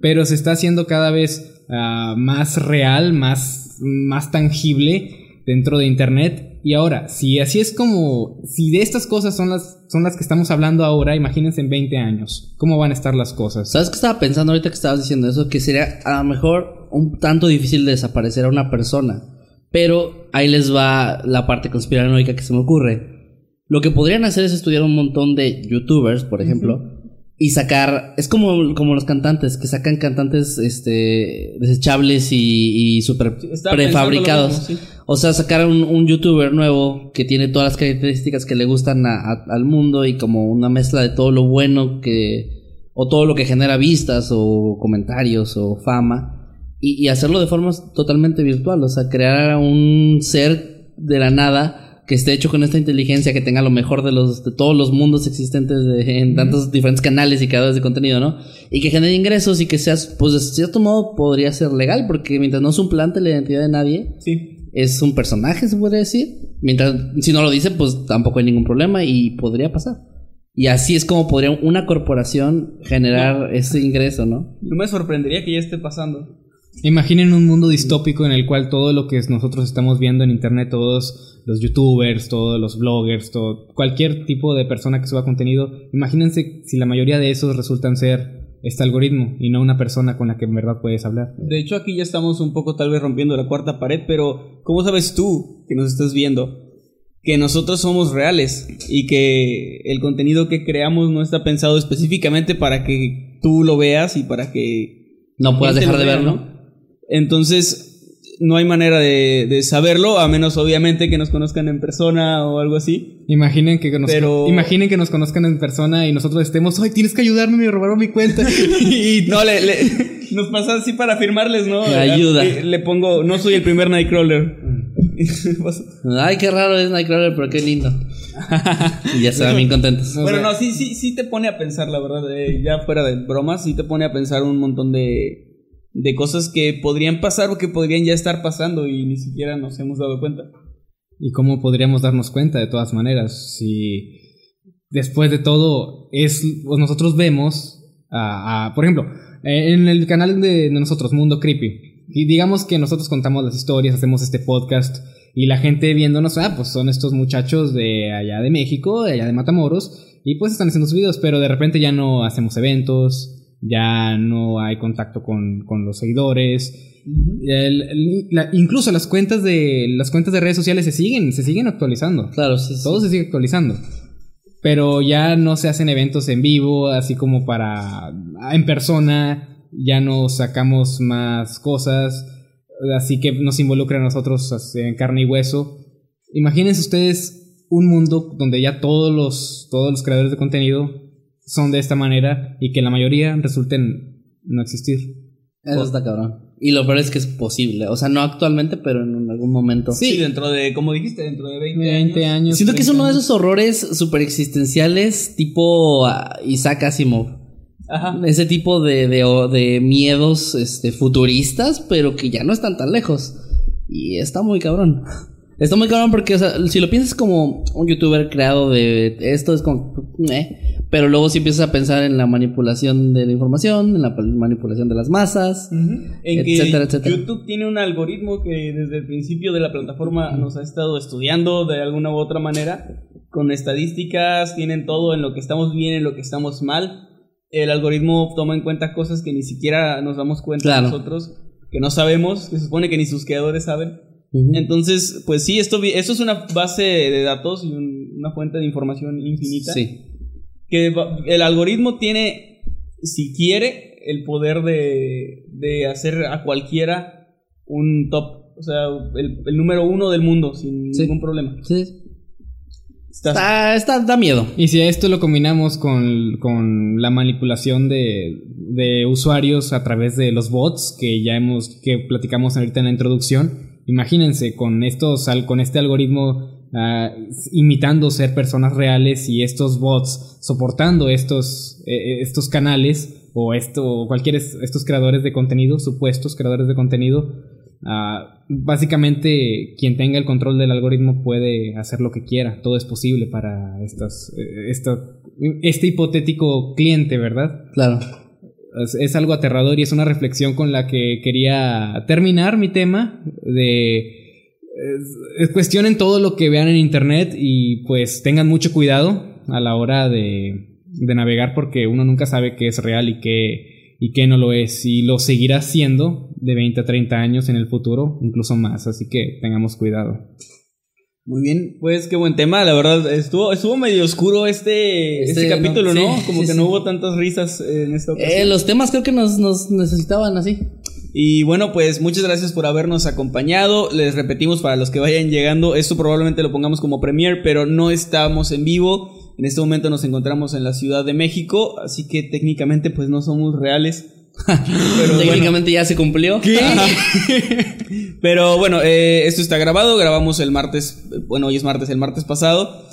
pero se está haciendo cada vez ah, más real, más, más tangible dentro de Internet. Y ahora, si así es como, si de estas cosas son las, son las que estamos hablando ahora, imagínense en 20 años, ¿cómo van a estar las cosas? ¿Sabes qué estaba pensando ahorita que estabas diciendo eso? Que sería a lo mejor un tanto difícil de desaparecer a una persona. Pero ahí les va la parte conspiranoica que se me ocurre. Lo que podrían hacer es estudiar un montón de youtubers, por ejemplo, y sacar. Es como, como los cantantes, que sacan cantantes este desechables y, y super prefabricados. mismo, sí. O sea, sacar un, un youtuber nuevo que tiene todas las características que le gustan a- a- al mundo y como una mezcla de todo lo bueno que. o todo lo que genera vistas o comentarios o fama. Y, y hacerlo de forma totalmente virtual. O sea, crear un ser de la nada que esté hecho con esta inteligencia, que tenga lo mejor de los de todos los mundos existentes de- en tantos diferentes canales y creadores de contenido, ¿no? Y que genere ingresos y que seas, pues de cierto modo podría ser legal, porque mientras no suplante la identidad de nadie, Sí. es un personaje, se podría decir. Mientras, si no lo dice, pues tampoco hay ningún problema y podría pasar. Y así es como podría una corporación generar ese ingreso, ¿no? No me sorprendería que ya esté pasando. Imaginen un mundo distópico en el cual todo lo que nosotros estamos viendo en internet, todos los youtubers, todos los bloggers, todo, cualquier tipo de persona que suba contenido, imagínense si la mayoría de esos resultan ser este algoritmo y no una persona con la que en verdad puedes hablar. De hecho, aquí ya estamos un poco tal vez rompiendo la cuarta pared, pero ¿cómo sabes tú que nos estás viendo que nosotros somos reales y que el contenido que creamos no está pensado específicamente para que tú lo veas y para que No puedas dejar de verlo. ¿no? Entonces, no hay manera de, de saberlo, a menos obviamente que nos conozcan en persona o algo así. Imaginen que nos, Pero- imaginen que nos conozcan en persona y nosotros estemos, ay, tienes que ayudarme, me robaron mi cuenta. (laughs) y (laughs) No, le, le- (laughs) nos pasa así para firmarles, ¿no? La ayuda. Le, le pongo, no soy el primer Nightcrawler. Ay, qué raro es Nightcrawler, pero qué lindo. y ya se van bien contentos. Bueno, no, sí, sí, sí te pone a pensar, la verdad, eh, ya fuera de bromas, sí te pone a pensar un montón de, de cosas que podrían pasar o que podrían ya estar pasando y ni siquiera nos hemos dado cuenta. ¿Y cómo podríamos darnos cuenta de todas maneras? Si después de todo es pues, nosotros vemos a, por ejemplo en el canal de nosotros Mundo Creepy y digamos que nosotros contamos las historias hacemos este podcast y la gente viéndonos ah pues son estos muchachos de allá de México de allá de Matamoros y pues están haciendo sus videos pero de repente ya no hacemos eventos ya no hay contacto con, con los seguidores El- el- la- incluso las cuentas de las cuentas de redes sociales se siguen se siguen actualizando Claro, sí, sí. todo se sigue actualizando. Pero ya no se hacen eventos en vivo, así como para. en persona. Ya no sacamos más cosas. Así que nos involucra a nosotros en carne y hueso. Imagínense ustedes un mundo donde ya todos los, todos los creadores de contenido son de esta manera y que la mayoría resulten no existir. Eso está cabrón. Y lo peor es que es posible. O sea, no actualmente, pero en algún momento. Sí, dentro de, como dijiste, dentro de 20, 20 años. años. Siento que es 30 uno de esos horrores super existenciales tipo ah, Isaac Asimov. Ajá. Ese tipo de, de, o- de miedos este, futuristas, pero que ya no están tan lejos. Y está muy cabrón. Está muy cabrón porque, o sea, si lo piensas como un youtuber creado de esto, es como... eh, pero luego si empiezas a pensar en la manipulación de la información, en la manipulación de las masas. En que Etcétera, etcétera. YouTube tiene un algoritmo que desde el principio de la plataforma nos ha estado estudiando de alguna u otra manera, con estadísticas, tienen todo en lo que estamos bien, en lo que estamos mal. El algoritmo toma en cuenta cosas que ni siquiera nos damos cuenta Claro. nosotros, que no sabemos, que se supone que ni sus creadores saben. Ujú. Entonces, pues sí, esto, esto es una base de datos y un- una fuente de información infinita. Sí. Que va- el algoritmo tiene, si quiere, el poder de, de hacer a cualquiera un top, o sea, el, el número uno del mundo sin Sí. ningún problema. Sí. Estás- Está, está, da miedo. Y si a esto lo combinamos con, con la manipulación de, de usuarios a través de los bots que ya hemos, que platicamos ahorita en la introducción, imagínense con estos, con este algoritmo ah, imitando ser personas reales y estos bots soportando estos, eh, estos canales o esto, o cualquier es- estos creadores de contenido, supuestos creadores de contenido, Ah, básicamente, quien tenga el control del algoritmo puede hacer lo que quiera. Todo es posible para estas, eh, esta- este hipotético cliente, ¿verdad? Claro. Es, es algo aterrador y es una reflexión con la que quería terminar mi tema de es- es cuestionen todo lo que vean en internet y pues tengan mucho cuidado a la hora de, de navegar porque uno nunca sabe qué es real y qué, y qué no lo es y lo seguirá siendo de 20 a 30 años en el futuro, incluso más, así que tengamos cuidado. Muy bien, pues qué buen tema, la verdad, estuvo, estuvo medio oscuro este, este, Este, capítulo, no, ¿no? sí, Como sí, que sí. no hubo tantas risas en esta ocasión. Eh, los temas creo que nos, nos necesitaban así. Y bueno, pues muchas gracias por habernos acompañado. Les repetimos para los que vayan llegando, esto probablemente lo pongamos como premier, pero no estamos en vivo. En este momento nos encontramos en la Ciudad de México, así que técnicamente pues no somos reales. (laughs) Pero bueno. Técnicamente ya se cumplió. (laughs) Pero bueno, eh, esto está grabado, grabamos el martes, bueno, hoy es martes, el martes pasado.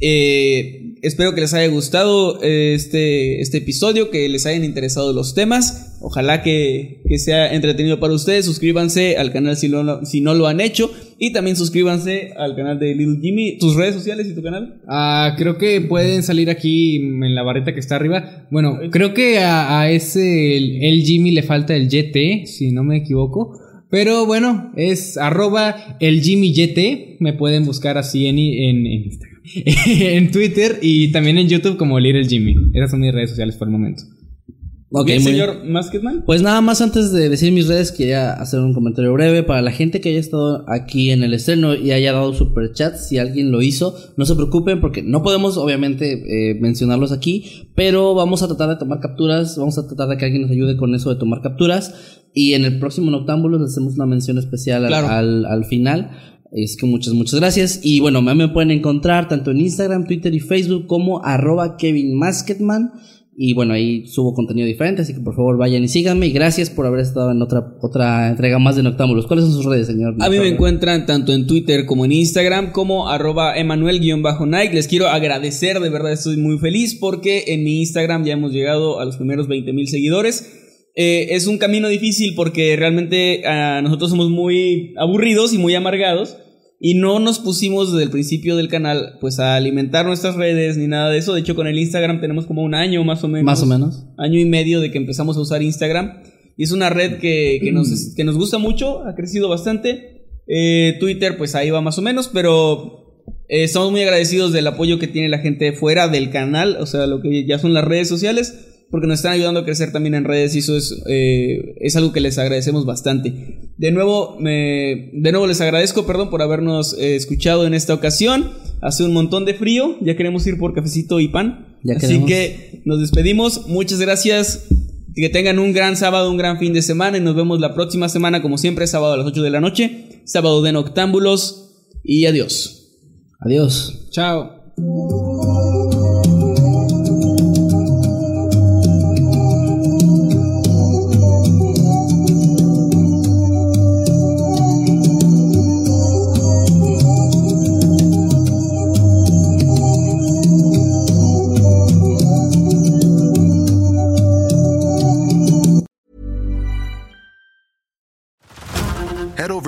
Eh, espero que les haya gustado eh, este, este episodio, que les hayan interesado los temas. Ojalá que, que sea entretenido para ustedes. Suscríbanse al canal si, lo- si no lo han hecho. Y también suscríbanse al canal de Little Jimmy. ¿Tus redes sociales y tu canal? Ah, creo que pueden salir aquí en la barrita que está arriba. Bueno, creo que a, a ese, el, el Jimmy le falta el YT, si no me equivoco. Pero bueno, es arroba el Jimmy YT. Me pueden buscar así en, en, en Instagram. (laughs) en Twitter y también en YouTube como Little Jimmy. Esas son mis redes sociales por el momento. Ok, Bien, muy bien. señor Masketman. Pues nada más antes de decir mis redes, quería hacer un comentario breve para la gente que haya estado aquí en el estreno y haya dado super chat. Si alguien lo hizo, no se preocupen porque no podemos obviamente eh, mencionarlos aquí, pero vamos a tratar de tomar capturas, vamos a tratar de que alguien nos ayude con eso de tomar capturas y en el próximo Noctámbulos les hacemos una mención especial al, Claro. al, al final. Es que muchas, muchas gracias. Y bueno, me, me pueden encontrar tanto en Instagram, Twitter y Facebook como arroba Kevin Masketman. Y bueno, ahí subo contenido diferente, así que por favor vayan y síganme. Y gracias por haber estado en otra, otra entrega más de Noctámbulos. ¿Cuáles son sus redes, señor? A mí me encuentran tanto en Twitter como en Instagram como arroba emanuel-nike. Les quiero agradecer, de verdad estoy muy feliz porque en mi Instagram ya hemos llegado a los primeros 20 mil seguidores. Eh, es un camino difícil porque realmente ah, nosotros somos muy aburridos y muy amargados. Y no nos pusimos desde el principio del canal pues a alimentar nuestras redes ni nada de eso. De hecho con el Instagram tenemos como un año más o menos. Más o menos. Año y medio de que empezamos a usar Instagram. Y es una red que, que, nos, que nos gusta mucho, ha crecido bastante. Eh, Twitter pues ahí va más o menos, pero eh, estamos muy agradecidos del apoyo que tiene la gente fuera del canal, o sea, lo que ya son las redes sociales porque nos están ayudando a crecer también en redes y eso es, eh, es algo que les agradecemos bastante. De nuevo, me, de nuevo les agradezco, perdón, por habernos eh, escuchado en esta ocasión. Hace un montón de frío, ya queremos ir por cafecito y pan. Ya Así queremos. que nos despedimos, muchas gracias. Que tengan un gran sábado, un gran fin de semana y nos vemos la próxima semana, como siempre, sábado a las 8 de la noche, sábado de Noctámbulos y adiós. Adiós. Chao.